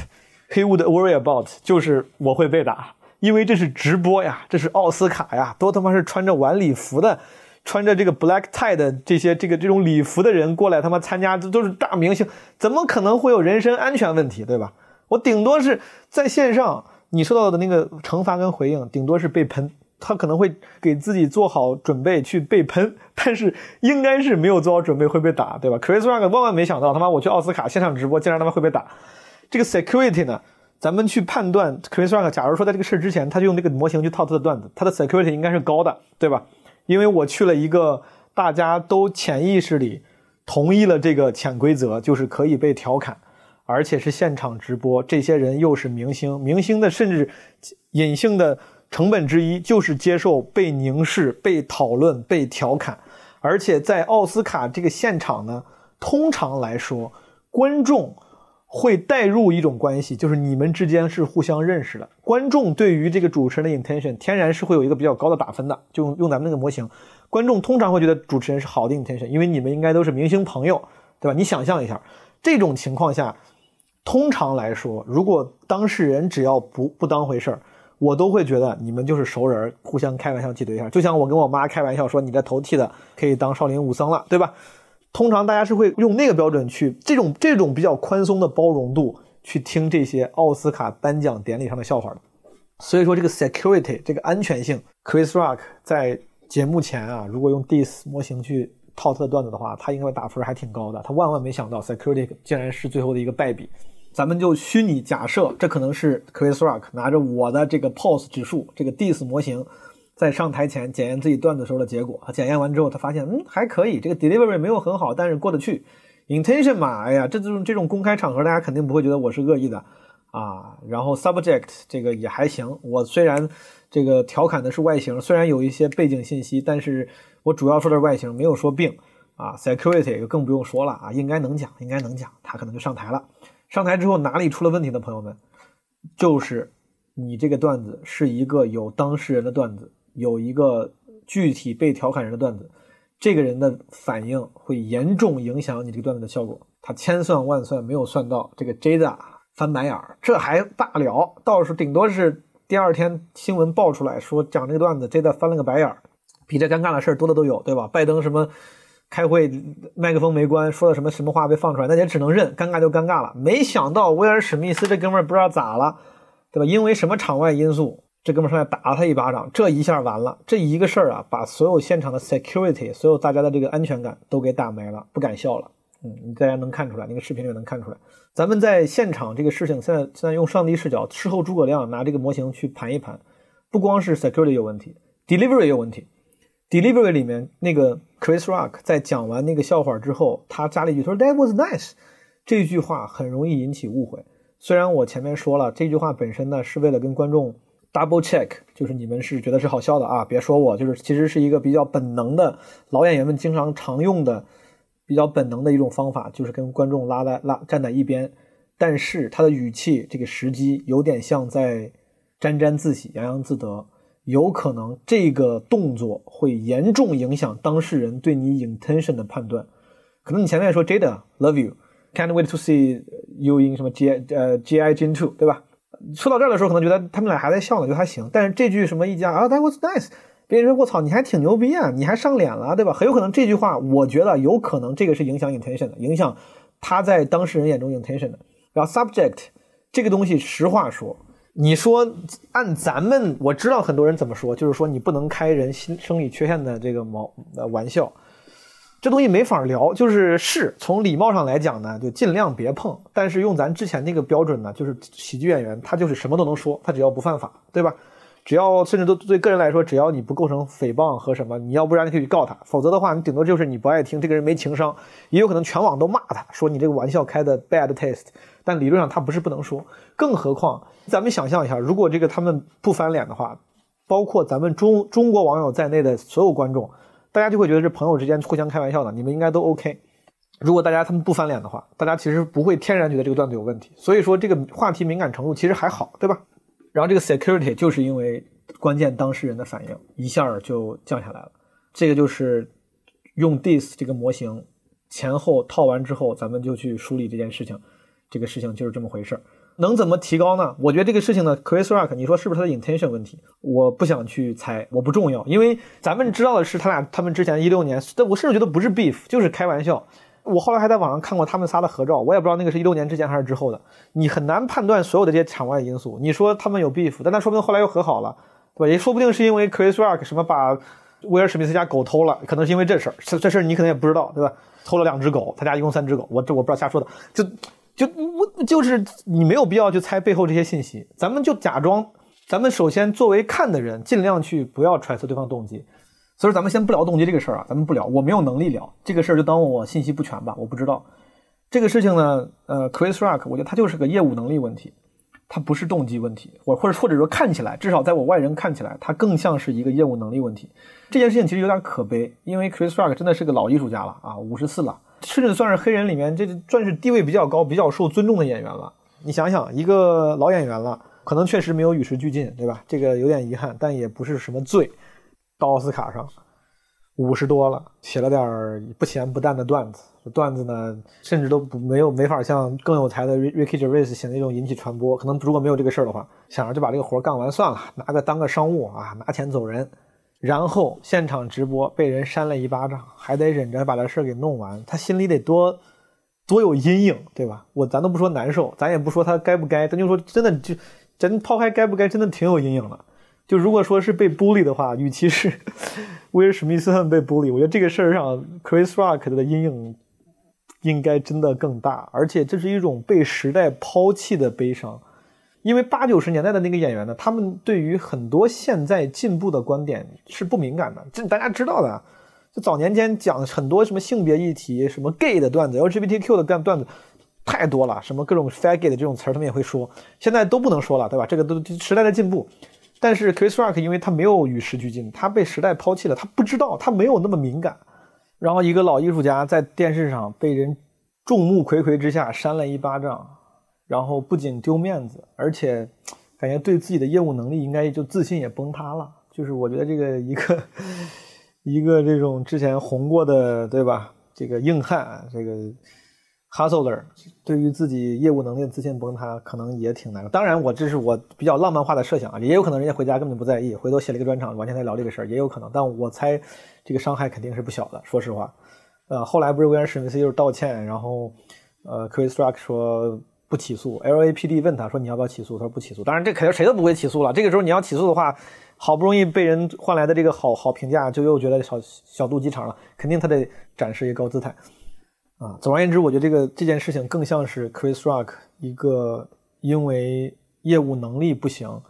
he would worry about 就是我会被打，因为这是直播呀，这是奥斯卡呀，都他妈是穿着晚礼服的。穿着这个 black tie 的这些这个这种礼服的人过来他妈参加，这都是大明星，怎么可能会有人身安全问题，对吧？我顶多是在线上你收到的那个惩罚跟回应，顶多是被喷，他可能会给自己做好准备去被喷，但是应该是没有做好准备会被打，对吧？Chris Rock 万万没想到，他妈我去奥斯卡现场直播，竟然他妈会被打。这个 security 呢，咱们去判断 Chris Rock，假如说在这个事之前，他就用这个模型去套他的段子，他的 security 应该是高的，对吧？因为我去了一个大家都潜意识里同意了这个潜规则，就是可以被调侃，而且是现场直播。这些人又是明星，明星的甚至隐性的成本之一就是接受被凝视、被讨论、被调侃。而且在奥斯卡这个现场呢，通常来说，观众。会带入一种关系，就是你们之间是互相认识的。观众对于这个主持人的 intention，天然是会有一个比较高的打分的。就用用咱们那个模型，观众通常会觉得主持人是好的 intention，因为你们应该都是明星朋友，对吧？你想象一下，这种情况下，通常来说，如果当事人只要不不当回事儿，我都会觉得你们就是熟人，互相开玩笑挤兑一下。就像我跟我妈开玩笑说，你这头剃的可以当少林武僧了，对吧？通常大家是会用那个标准去这种这种比较宽松的包容度去听这些奥斯卡颁奖典礼上的笑话的，所以说这个 security 这个安全性，Chris Rock 在节目前啊，如果用 Dis 模型去套他的段子的话，他应该打分还挺高的。他万万没想到 security 竟然是最后的一个败笔。咱们就虚拟假设，这可能是 Chris Rock 拿着我的这个 pose 指数这个 Diss 模型。在上台前检验自己段子时候的结果，检验完之后，他发现，嗯，还可以，这个 delivery 没有很好，但是过得去。intention 嘛，哎呀，这种这种公开场合，大家肯定不会觉得我是恶意的啊。然后 subject 这个也还行，我虽然这个调侃的是外形，虽然有一些背景信息，但是我主要说的是外形，没有说病啊。security 就更不用说了啊，应该能讲，应该能讲，他可能就上台了。上台之后哪里出了问题的朋友们，就是你这个段子是一个有当事人的段子。有一个具体被调侃人的段子，这个人的反应会严重影响你这个段子的效果。他千算万算没有算到这个 Jada 翻白眼儿，这还罢了，倒是顶多是第二天新闻爆出来说讲这个段子，Jada 翻了个白眼儿，比这尴尬的事儿多的都有，对吧？拜登什么开会麦克风没关，说了什么什么话被放出来，那也只能认，尴尬就尴尬了。没想到威尔史密斯这哥们儿不知道咋了，对吧？因为什么场外因素？这哥们儿上来打了他一巴掌，这一下完了，这一个事儿啊，把所有现场的 security，所有大家的这个安全感都给打没了，不敢笑了。嗯，大家能看出来，那个视频里能看出来。咱们在现场这个事情，现在现在用上帝视角，事后诸葛亮拿这个模型去盘一盘，不光是 security 有问题，delivery 有问题。Delivery 里面那个 Chris Rock 在讲完那个笑话之后，他加了一句，他说 That was nice。这句话很容易引起误会。虽然我前面说了，这句话本身呢是为了跟观众。Double check，就是你们是觉得是好笑的啊，别说我，就是其实是一个比较本能的，老演员们经常常用的比较本能的一种方法，就是跟观众拉在拉站在一边，但是他的语气这个时机有点像在沾沾自喜、洋洋自得，有可能这个动作会严重影响当事人对你 intention 的判断。可能你前面说 Jada love you，can't wait to see you in 什么 G 呃 G I Jin Two，对吧？说到这儿的时候，可能觉得他们俩还在笑呢，就还行。但是这句什么一加啊，That was nice，别人说我操，你还挺牛逼啊，你还上脸了，对吧？很有可能这句话，我觉得有可能这个是影响 intention 的，影响他在当事人眼中 intention 的。然后 subject 这个东西，实话说，你说按咱们我知道很多人怎么说，就是说你不能开人心生理缺陷的这个毛呃玩笑。这东西没法聊，就是是从礼貌上来讲呢，就尽量别碰。但是用咱之前那个标准呢，就是喜剧演员他就是什么都能说，他只要不犯法，对吧？只要甚至都对个人来说，只要你不构成诽谤和什么，你要不然你可以去告他，否则的话，你顶多就是你不爱听，这个人没情商，也有可能全网都骂他，说你这个玩笑开的 bad taste。但理论上他不是不能说，更何况咱们想象一下，如果这个他们不翻脸的话，包括咱们中中国网友在内的所有观众，大家就会觉得是朋友之间互相开玩笑的，你们应该都 OK。如果大家他们不翻脸的话，大家其实不会天然觉得这个段子有问题。所以说这个话题敏感程度其实还好，对吧？然后这个 security 就是因为关键当事人的反应一下就降下来了。这个就是用 dis 这个模型前后套完之后，咱们就去梳理这件事情。这个事情就是这么回事儿。能怎么提高呢？我觉得这个事情呢，Chris Rock，你说是不是他的 intention 问题？我不想去猜，我不重要，因为咱们知道的是他俩，他们之前一六年，但我甚至觉得不是 beef，就是开玩笑。我后来还在网上看过他们仨的合照，我也不知道那个是一六年之前还是之后的。你很难判断所有的这些场外因素。你说他们有 beef，但那说不定后来又和好了，对吧？也说不定是因为 Chris Rock 什么把威尔史密斯家狗偷了，可能是因为这事儿。这这事儿你可能也不知道，对吧？偷了两只狗，他家一共三只狗，我这我不知道瞎说的，就。就我就是你没有必要去猜背后这些信息，咱们就假装，咱们首先作为看的人，尽量去不要揣测对方动机。所以咱们先不聊动机这个事儿啊，咱们不聊，我没有能力聊这个事儿，就当我信息不全吧，我不知道这个事情呢。呃，Chris Rock，我觉得他就是个业务能力问题，他不是动机问题，或或者或者说看起来，至少在我外人看起来，他更像是一个业务能力问题。这件事情其实有点可悲，因为 Chris Rock 真的是个老艺术家了啊，五十四了。甚至算是黑人里面，这算是地位比较高、比较受尊重的演员了。你想想，一个老演员了，可能确实没有与时俱进，对吧？这个有点遗憾，但也不是什么罪。到奥斯卡上，五十多了，写了点不咸不淡的段子。段子呢，甚至都不没有没法像更有才的 Ricky Gervais 写那种引起传播。可能如果没有这个事儿的话，想着就把这个活干完算了，拿个当个商务啊，拿钱走人。然后现场直播被人扇了一巴掌，还得忍着把这事儿给弄完，他心里得多多有阴影，对吧？我咱都不说难受，咱也不说他该不该，咱就说真的就真抛开该不该，真的挺有阴影的。就如果说是被孤立的话，与其是 威尔史密斯他们被孤立我觉得这个事儿上 Chris Rock 的阴影应该真的更大，而且这是一种被时代抛弃的悲伤。因为八九十年代的那个演员呢，他们对于很多现在进步的观点是不敏感的，这大家知道的。就早年间讲很多什么性别议题、什么 gay 的段子、LGBTQ 的段段子太多了，什么各种 faggot 的这种词儿，他们也会说。现在都不能说了，对吧？这个都时代的进步。但是 Chris Rock 因为他没有与时俱进，他被时代抛弃了，他不知道，他没有那么敏感。然后一个老艺术家在电视上被人众目睽睽之下扇了一巴掌。然后不仅丢面子，而且感觉对自己的业务能力应该就自信也崩塌了。就是我觉得这个一个一个这种之前红过的，对吧？这个硬汉，这个 hustler，对于自己业务能力的自信崩塌，可能也挺难。当然，我这是我比较浪漫化的设想啊，也有可能人家回家根本就不在意，回头写了一个专场，完全在聊这个事儿，也有可能。但我猜这个伤害肯定是不小的。说实话，呃，后来不是威尔史密斯又是道歉，然后呃，Chris Rock 说。不起诉，LAPD 问他说：“你要不要起诉？”他说：“不起诉。”当然，这肯定谁都不会起诉了。这个时候你要起诉的话，好不容易被人换来的这个好好评价，就又觉得小小肚鸡肠了。肯定他得展示一个高姿态啊。总而言之，我觉得这个这件事情更像是 Chris Rock 一个因为业务能力不行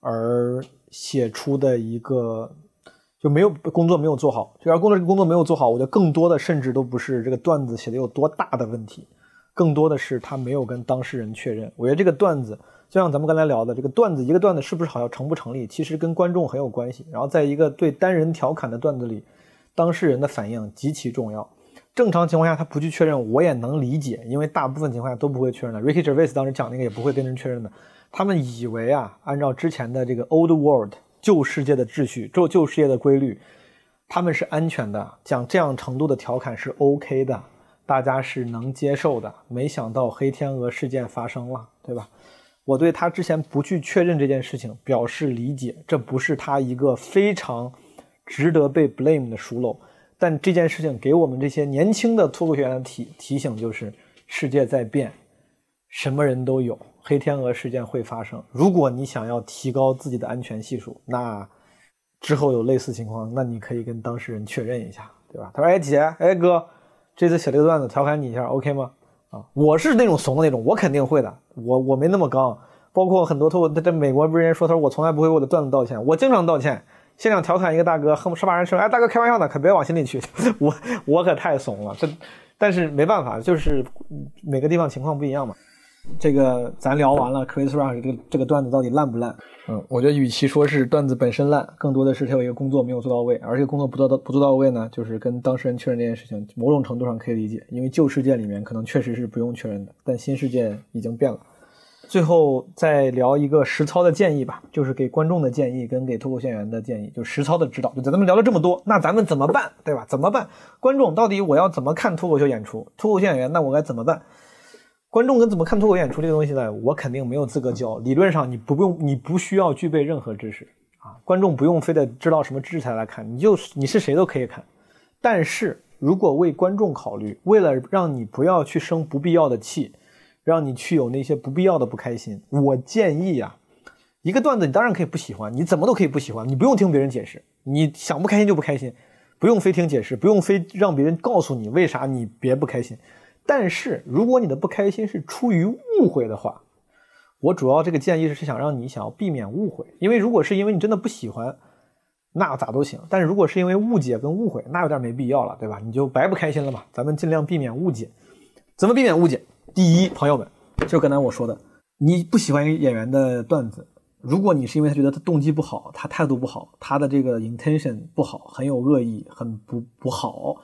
而写出的一个就没有工作没有做好。就要工作工作没有做好，我觉得更多的甚至都不是这个段子写的有多大的问题。更多的是他没有跟当事人确认。我觉得这个段子，就像咱们刚才聊的，这个段子一个段子是不是好像成不成立，其实跟观众很有关系。然后在一个对单人调侃的段子里，当事人的反应极其重要。正常情况下他不去确认，我也能理解，因为大部分情况下都不会确认的。Ricky Gervais 当时讲那个也不会跟人确认的。他们以为啊，按照之前的这个 Old World 旧世界的秩序、旧旧世界的规律，他们是安全的，讲这样程度的调侃是 OK 的。大家是能接受的，没想到黑天鹅事件发生了，对吧？我对他之前不去确认这件事情表示理解，这不是他一个非常值得被 blame 的疏漏。但这件事情给我们这些年轻的脱口秀演员提提醒就是：世界在变，什么人都有，黑天鹅事件会发生。如果你想要提高自己的安全系数，那之后有类似情况，那你可以跟当事人确认一下，对吧？他说：“哎姐，哎哥。”这次写这个段子调侃你一下，OK 吗？啊，我是那种怂的那种，我肯定会的。我我没那么刚，包括很多脱口，在美国不是人说，他说我从来不会为我的段子道歉，我经常道歉。现场调侃一个大哥，恨不是把人说，哎，大哥开玩笑呢，可别往心里去。我我可太怂了，这但是没办法，就是每个地方情况不一样嘛。这个咱聊完了，Chris Rock 这个这个段子到底烂不烂？嗯，我觉得与其说是段子本身烂，更多的是他有一个工作没有做到位，而且工作不做到不做到位呢，就是跟当事人确认这件事情，某种程度上可以理解，因为旧事件里面可能确实是不用确认的，但新事件已经变了。最后再聊一个实操的建议吧，就是给观众的建议跟给脱口秀演员的建议，就实操的指导。就咱们聊了这么多，那咱们怎么办，对吧？怎么办？观众到底我要怎么看脱口秀演出？脱口秀演员那我该怎么办？观众跟怎么看脱口秀演出这个东西呢？我肯定没有资格教。理论上你不用，你不需要具备任何知识啊。观众不用非得知道什么知识才来看，你就你是谁都可以看。但是如果为观众考虑，为了让你不要去生不必要的气。让你去有那些不必要的不开心，我建议呀，一个段子你当然可以不喜欢，你怎么都可以不喜欢，你不用听别人解释，你想不开心就不开心，不用非听解释，不用非让别人告诉你为啥你别不开心。但是如果你的不开心是出于误会的话，我主要这个建议是想让你想要避免误会，因为如果是因为你真的不喜欢，那咋都行。但是如果是因为误解跟误会，那有点没必要了，对吧？你就白不开心了嘛。咱们尽量避免误解，怎么避免误解？第一，朋友们，就刚才我说的，你不喜欢演员的段子，如果你是因为他觉得他动机不好，他态度不好，他的这个 intention 不好，很有恶意，很不不好，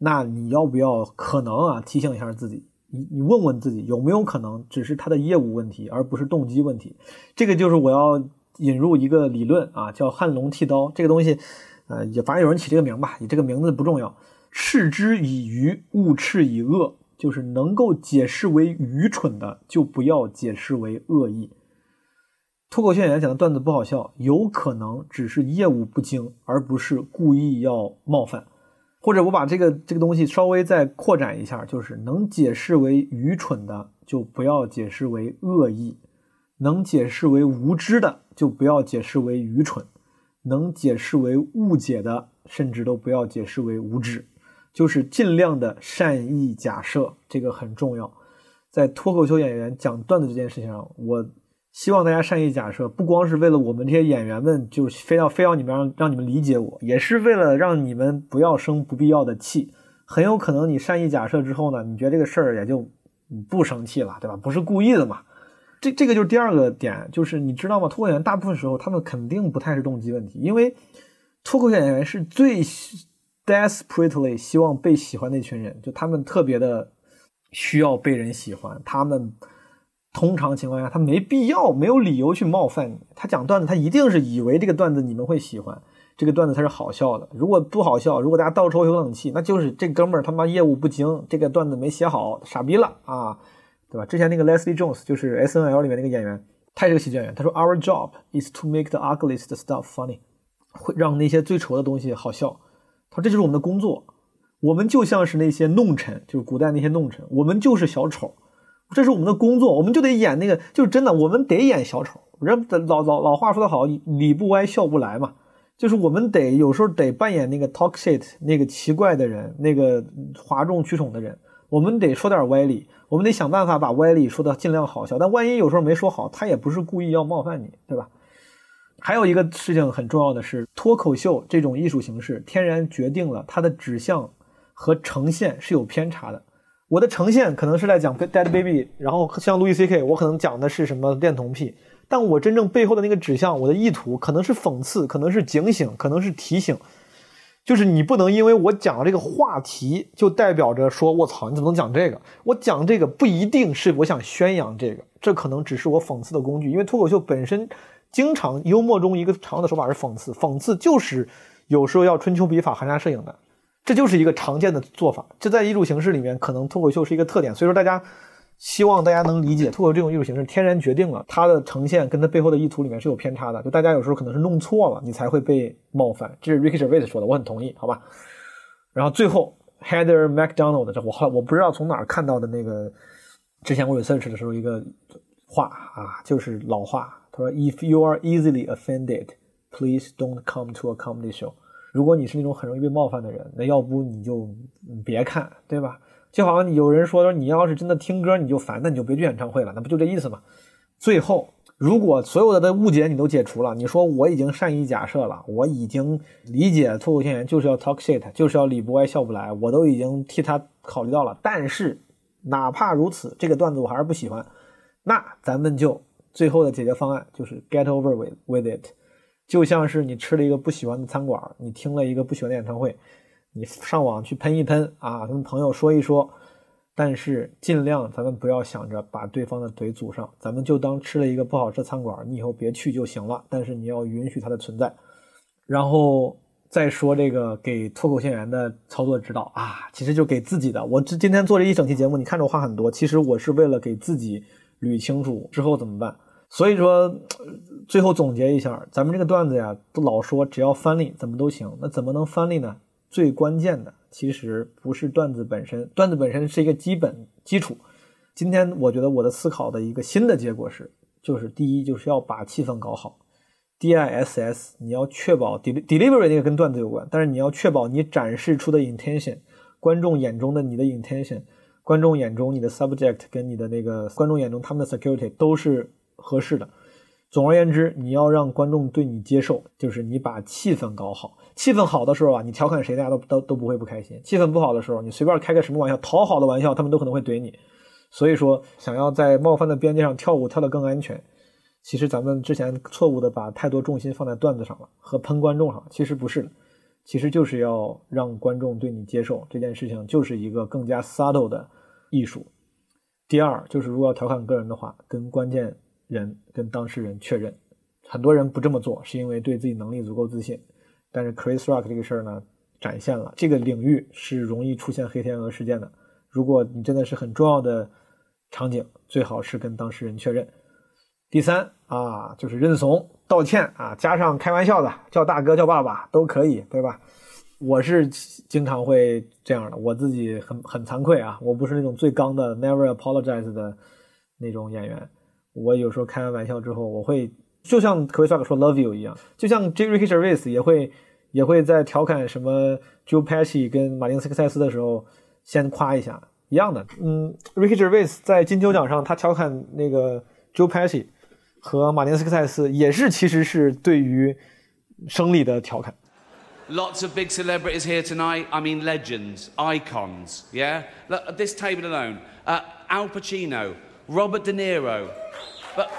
那你要不要可能啊？提醒一下自己，你你问问自己有没有可能只是他的业务问题，而不是动机问题？这个就是我要引入一个理论啊，叫汉龙剃刀。这个东西，呃，也反正有人起这个名吧，你这个名字不重要。嗤之以愚，勿斥以恶。就是能够解释为愚蠢的，就不要解释为恶意。脱口秀演员讲的段子不好笑，有可能只是业务不精，而不是故意要冒犯。或者我把这个这个东西稍微再扩展一下，就是能解释为愚蠢的，就不要解释为恶意；能解释为无知的，就不要解释为愚蠢；能解释为误解的，甚至都不要解释为无知。就是尽量的善意假设，这个很重要。在脱口秀演员讲段子这件事情上，我希望大家善意假设，不光是为了我们这些演员们，就非要非要你们让让你们理解我，也是为了让你们不要生不必要的气。很有可能你善意假设之后呢，你觉得这个事儿也就不生气了，对吧？不是故意的嘛。这这个就是第二个点，就是你知道吗？脱口演员大部分时候他们肯定不太是动机问题，因为脱口演员是最。desperately 希望被喜欢的一群人，就他们特别的需要被人喜欢。他们通常情况下，他没必要、没有理由去冒犯你。他讲段子，他一定是以为这个段子你们会喜欢，这个段子他是好笑的。如果不好笑，如果大家倒抽有冷气，那就是这哥们儿他妈业务不精，这个段子没写好，傻逼了啊，对吧？之前那个 Leslie Jones 就是 S N L 里面那个演员，他也是个喜剧演员。他说：“Our job is to make the ugliest stuff funny，会让那些最丑的东西好笑。”他说：“这就是我们的工作，我们就像是那些弄臣，就是古代那些弄臣，我们就是小丑，这是我们的工作，我们就得演那个，就是真的，我们得演小丑。人老老老话说得好，理不歪，笑不来嘛，就是我们得有时候得扮演那个 talk shit，那个奇怪的人，那个哗众取宠的人，我们得说点歪理，我们得想办法把歪理说的尽量好笑。但万一有时候没说好，他也不是故意要冒犯你，对吧？”还有一个事情很重要的是，脱口秀这种艺术形式天然决定了它的指向和呈现是有偏差的。我的呈现可能是在讲 Dead Baby，然后像 Louis C.K.，我可能讲的是什么恋童癖，但我真正背后的那个指向，我的意图可能是讽刺，可能是警醒，可能是提醒。就是你不能因为我讲了这个话题，就代表着说我操，你怎么能讲这个？我讲这个不一定是我想宣扬这个，这可能只是我讽刺的工具，因为脱口秀本身。经常幽默中一个常用的手法是讽刺，讽刺就是有时候要春秋笔法、含沙射影的，这就是一个常见的做法。这在艺术形式里面，可能脱口秀是一个特点。所以说，大家希望大家能理解，脱口秀这种艺术形式天然决定了它的呈现跟它背后的意图里面是有偏差的。就大家有时候可能是弄错了，你才会被冒犯。这是 Ricky Gervais 说的，我很同意，好吧？然后最后 Heather McDonald 这我后我不知道从哪儿看到的那个，之前我 research 的时候一个话啊，就是老话。他说：“If you are easily offended, please don't come to a comedy show。如果你是那种很容易被冒犯的人，那要不你就别看，对吧？就好像有人说说你要是真的听歌你就烦，那你就别去演唱会了，那不就这意思吗？最后如果所有的误解你都解除了，你说我已经善意假设了，我已经理解脱口秀演员就是要 talk shit，就是要理不歪笑不来，我都已经替他考虑到了。但是哪怕如此，这个段子我还是不喜欢，那咱们就最后的解决方案就是 get over with with it，就像是你吃了一个不喜欢的餐馆，你听了一个不喜欢的演唱会，你上网去喷一喷啊，跟朋友说一说。但是尽量咱们不要想着把对方的嘴堵上，咱们就当吃了一个不好吃的餐馆，你以后别去就行了。但是你要允许它的存在，然后再说这个给脱口秀演员的操作指导啊，其实就给自己的。我这今天做这一整期节目，你看着我话很多，其实我是为了给自己捋清楚之后怎么办。所以说，最后总结一下，咱们这个段子呀，都老说只要翻例怎么都行，那怎么能翻例呢？最关键的。其实不是段子本身，段子本身是一个基本基础。今天我觉得我的思考的一个新的结果是，就是第一就是要把气氛搞好，D I S S，你要确保 delivery 那个跟段子有关，但是你要确保你展示出的 intention，观众眼中的你的 intention，观众眼中你的 subject 跟你的那个观众眼中他们的 security 都是合适的。总而言之，你要让观众对你接受，就是你把气氛搞好。气氛好的时候啊，你调侃谁，大家都都都不会不开心；气氛不好的时候，你随便开个什么玩笑，讨好的玩笑，他们都可能会怼你。所以说，想要在冒犯的边界上跳舞跳得更安全，其实咱们之前错误的把太多重心放在段子上了和喷观众上，其实不是的，其实就是要让观众对你接受这件事情，就是一个更加 subtle 的艺术。第二，就是如果要调侃个人的话，跟关键。人跟当事人确认，很多人不这么做，是因为对自己能力足够自信。但是 Chris Rock 这个事儿呢，展现了这个领域是容易出现黑天鹅事件的。如果你真的是很重要的场景，最好是跟当事人确认。第三啊，就是认怂道歉啊，加上开玩笑的叫大哥叫爸爸都可以，对吧？我是经常会这样的，我自己很很惭愧啊，我不是那种最刚的 Never Apologize 的那种演员。我有时候开完玩笑之后，我会就像 Chris 说 “love you” 一样，就像 J. Ricky Gervais 也会也会在调侃什么 Joe Pesci 跟马丁斯科塞斯的时候，先夸一下一样的。嗯，Ricky Gervais 在金球奖上他调侃那个 Joe Pesci 和马丁斯科塞斯，也是其实是对于生理的调侃。Lots of big celebrities here tonight. I mean, legends, icons. Yeah, look at this table alone. Uh, Al Pacino, Robert De Niro. But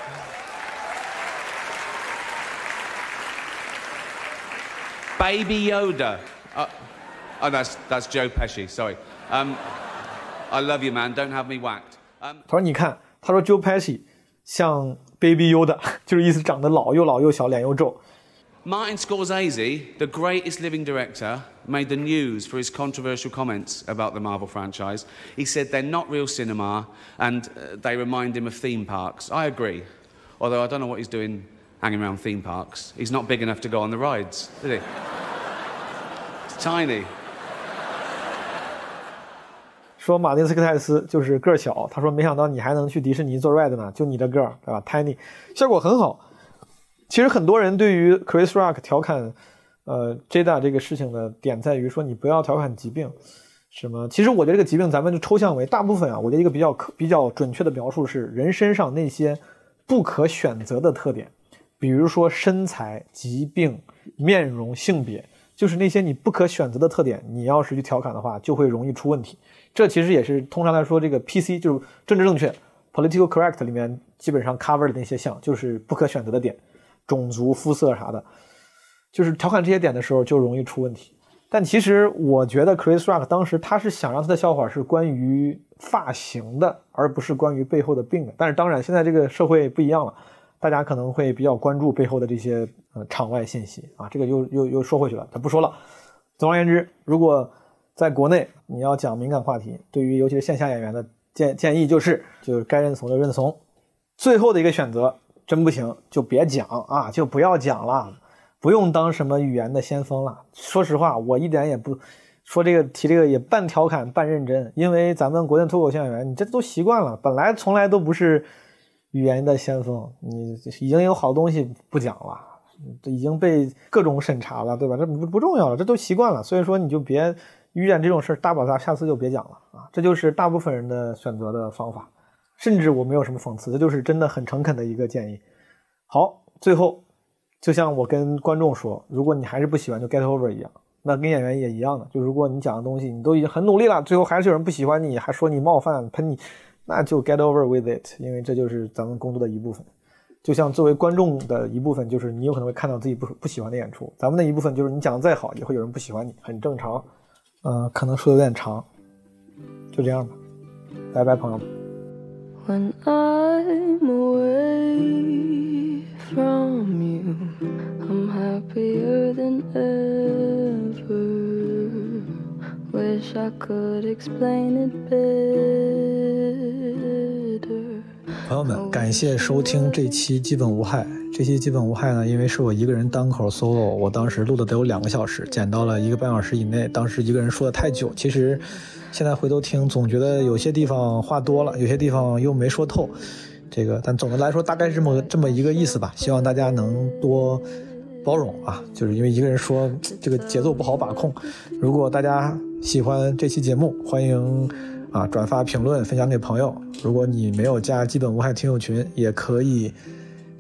Baby Yoda. Uh, oh, that's that's Joe Pesci. Sorry. Um, I love you, man. Don't have me whacked. Um, 他说：“你看，他说 Joe Pesci 像 Baby Yoda，就是意思长得老又老又小，脸又皱。” Martin Scorsese, the greatest living director, made the news for his controversial comments about the Marvel franchise. He said they're not real cinema and uh, they remind him of theme parks. I agree. Although I don't know what he's doing hanging around theme parks. He's not big enough to go on the rides, is he? it's tiny. 说马丁斯科塞斯就是个儿小，他说没想到你还能去迪士尼做 ride 呢，就你的个儿，对吧？tiny，效果很好。其实很多人对于 Chris Rock 调侃， 呃，Jada 这个事情的点在于说你不要调侃疾病，什么？其实我觉得这个疾病咱们就抽象为大部分啊，我觉得一个比较可比较准确的描述是人身上那些不可选择的特点，比如说身材、疾病、面容、性别，就是那些你不可选择的特点，你要是去调侃的话，就会容易出问题。这其实也是通常来说，这个 PC 就是政治正确 （political correct） 里面基本上 cover 的那些项，就是不可选择的点。种族、肤色啥的，就是调侃这些点的时候就容易出问题。但其实我觉得 Chris Rock 当时他是想让他的笑话是关于发型的，而不是关于背后的病的。但是当然，现在这个社会不一样了，大家可能会比较关注背后的这些呃场外信息啊。这个又又又说回去了，他不说了。总而言之，如果在国内你要讲敏感话题，对于尤其是线下演员的建建议就是，就是该认怂就认怂。最后的一个选择。真不行就别讲啊，就不要讲了，不用当什么语言的先锋了。说实话，我一点也不说这个提这个也半调侃半认真，因为咱们国内脱口秀演员，你这都习惯了，本来从来都不是语言的先锋，你已经有好东西不讲了，已经被各种审查了，对吧？这不不重要了，这都习惯了，所以说你就别遇见这种事儿大宝大，下次就别讲了啊。这就是大部分人的选择的方法。甚至我没有什么讽刺，这就是真的很诚恳的一个建议。好，最后就像我跟观众说，如果你还是不喜欢，就 get over 一样。那跟演员也一样的，就如果你讲的东西你都已经很努力了，最后还是有人不喜欢你，还说你冒犯、喷你，那就 get over with it，因为这就是咱们工作的一部分。就像作为观众的一部分，就是你有可能会看到自己不不喜欢的演出，咱们的一部分就是你讲的再好，也会有人不喜欢你，很正常。嗯、可能说的有点长，就这样吧，拜拜，朋友们。When I'm away from you, I'm happier than ever. Wish I could explain it better. 朋友们，感谢收听这期基本无害。这期基本无害呢，因为是我一个人单口 solo，我当时录的得有两个小时，剪到了一个半小时以内。当时一个人说的太久，其实现在回头听，总觉得有些地方话多了，有些地方又没说透。这个，但总的来说大概是这么这么一个意思吧。希望大家能多包容啊，就是因为一个人说这个节奏不好把控。如果大家喜欢这期节目，欢迎啊转发、评论、分享给朋友。如果你没有加基本无害听友群，也可以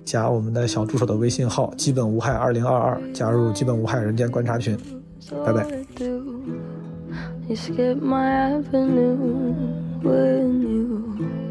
加我们的小助手的微信号“基本无害二零二二”，加入基本无害人间观察群。拜拜。You skip my avenue when you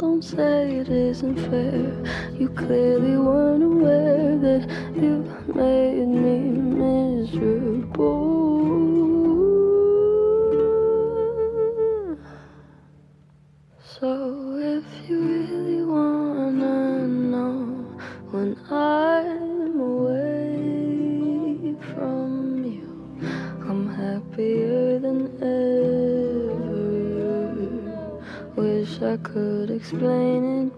Don't say it isn't fair. You clearly weren't aware that you made me miserable. So if you explain it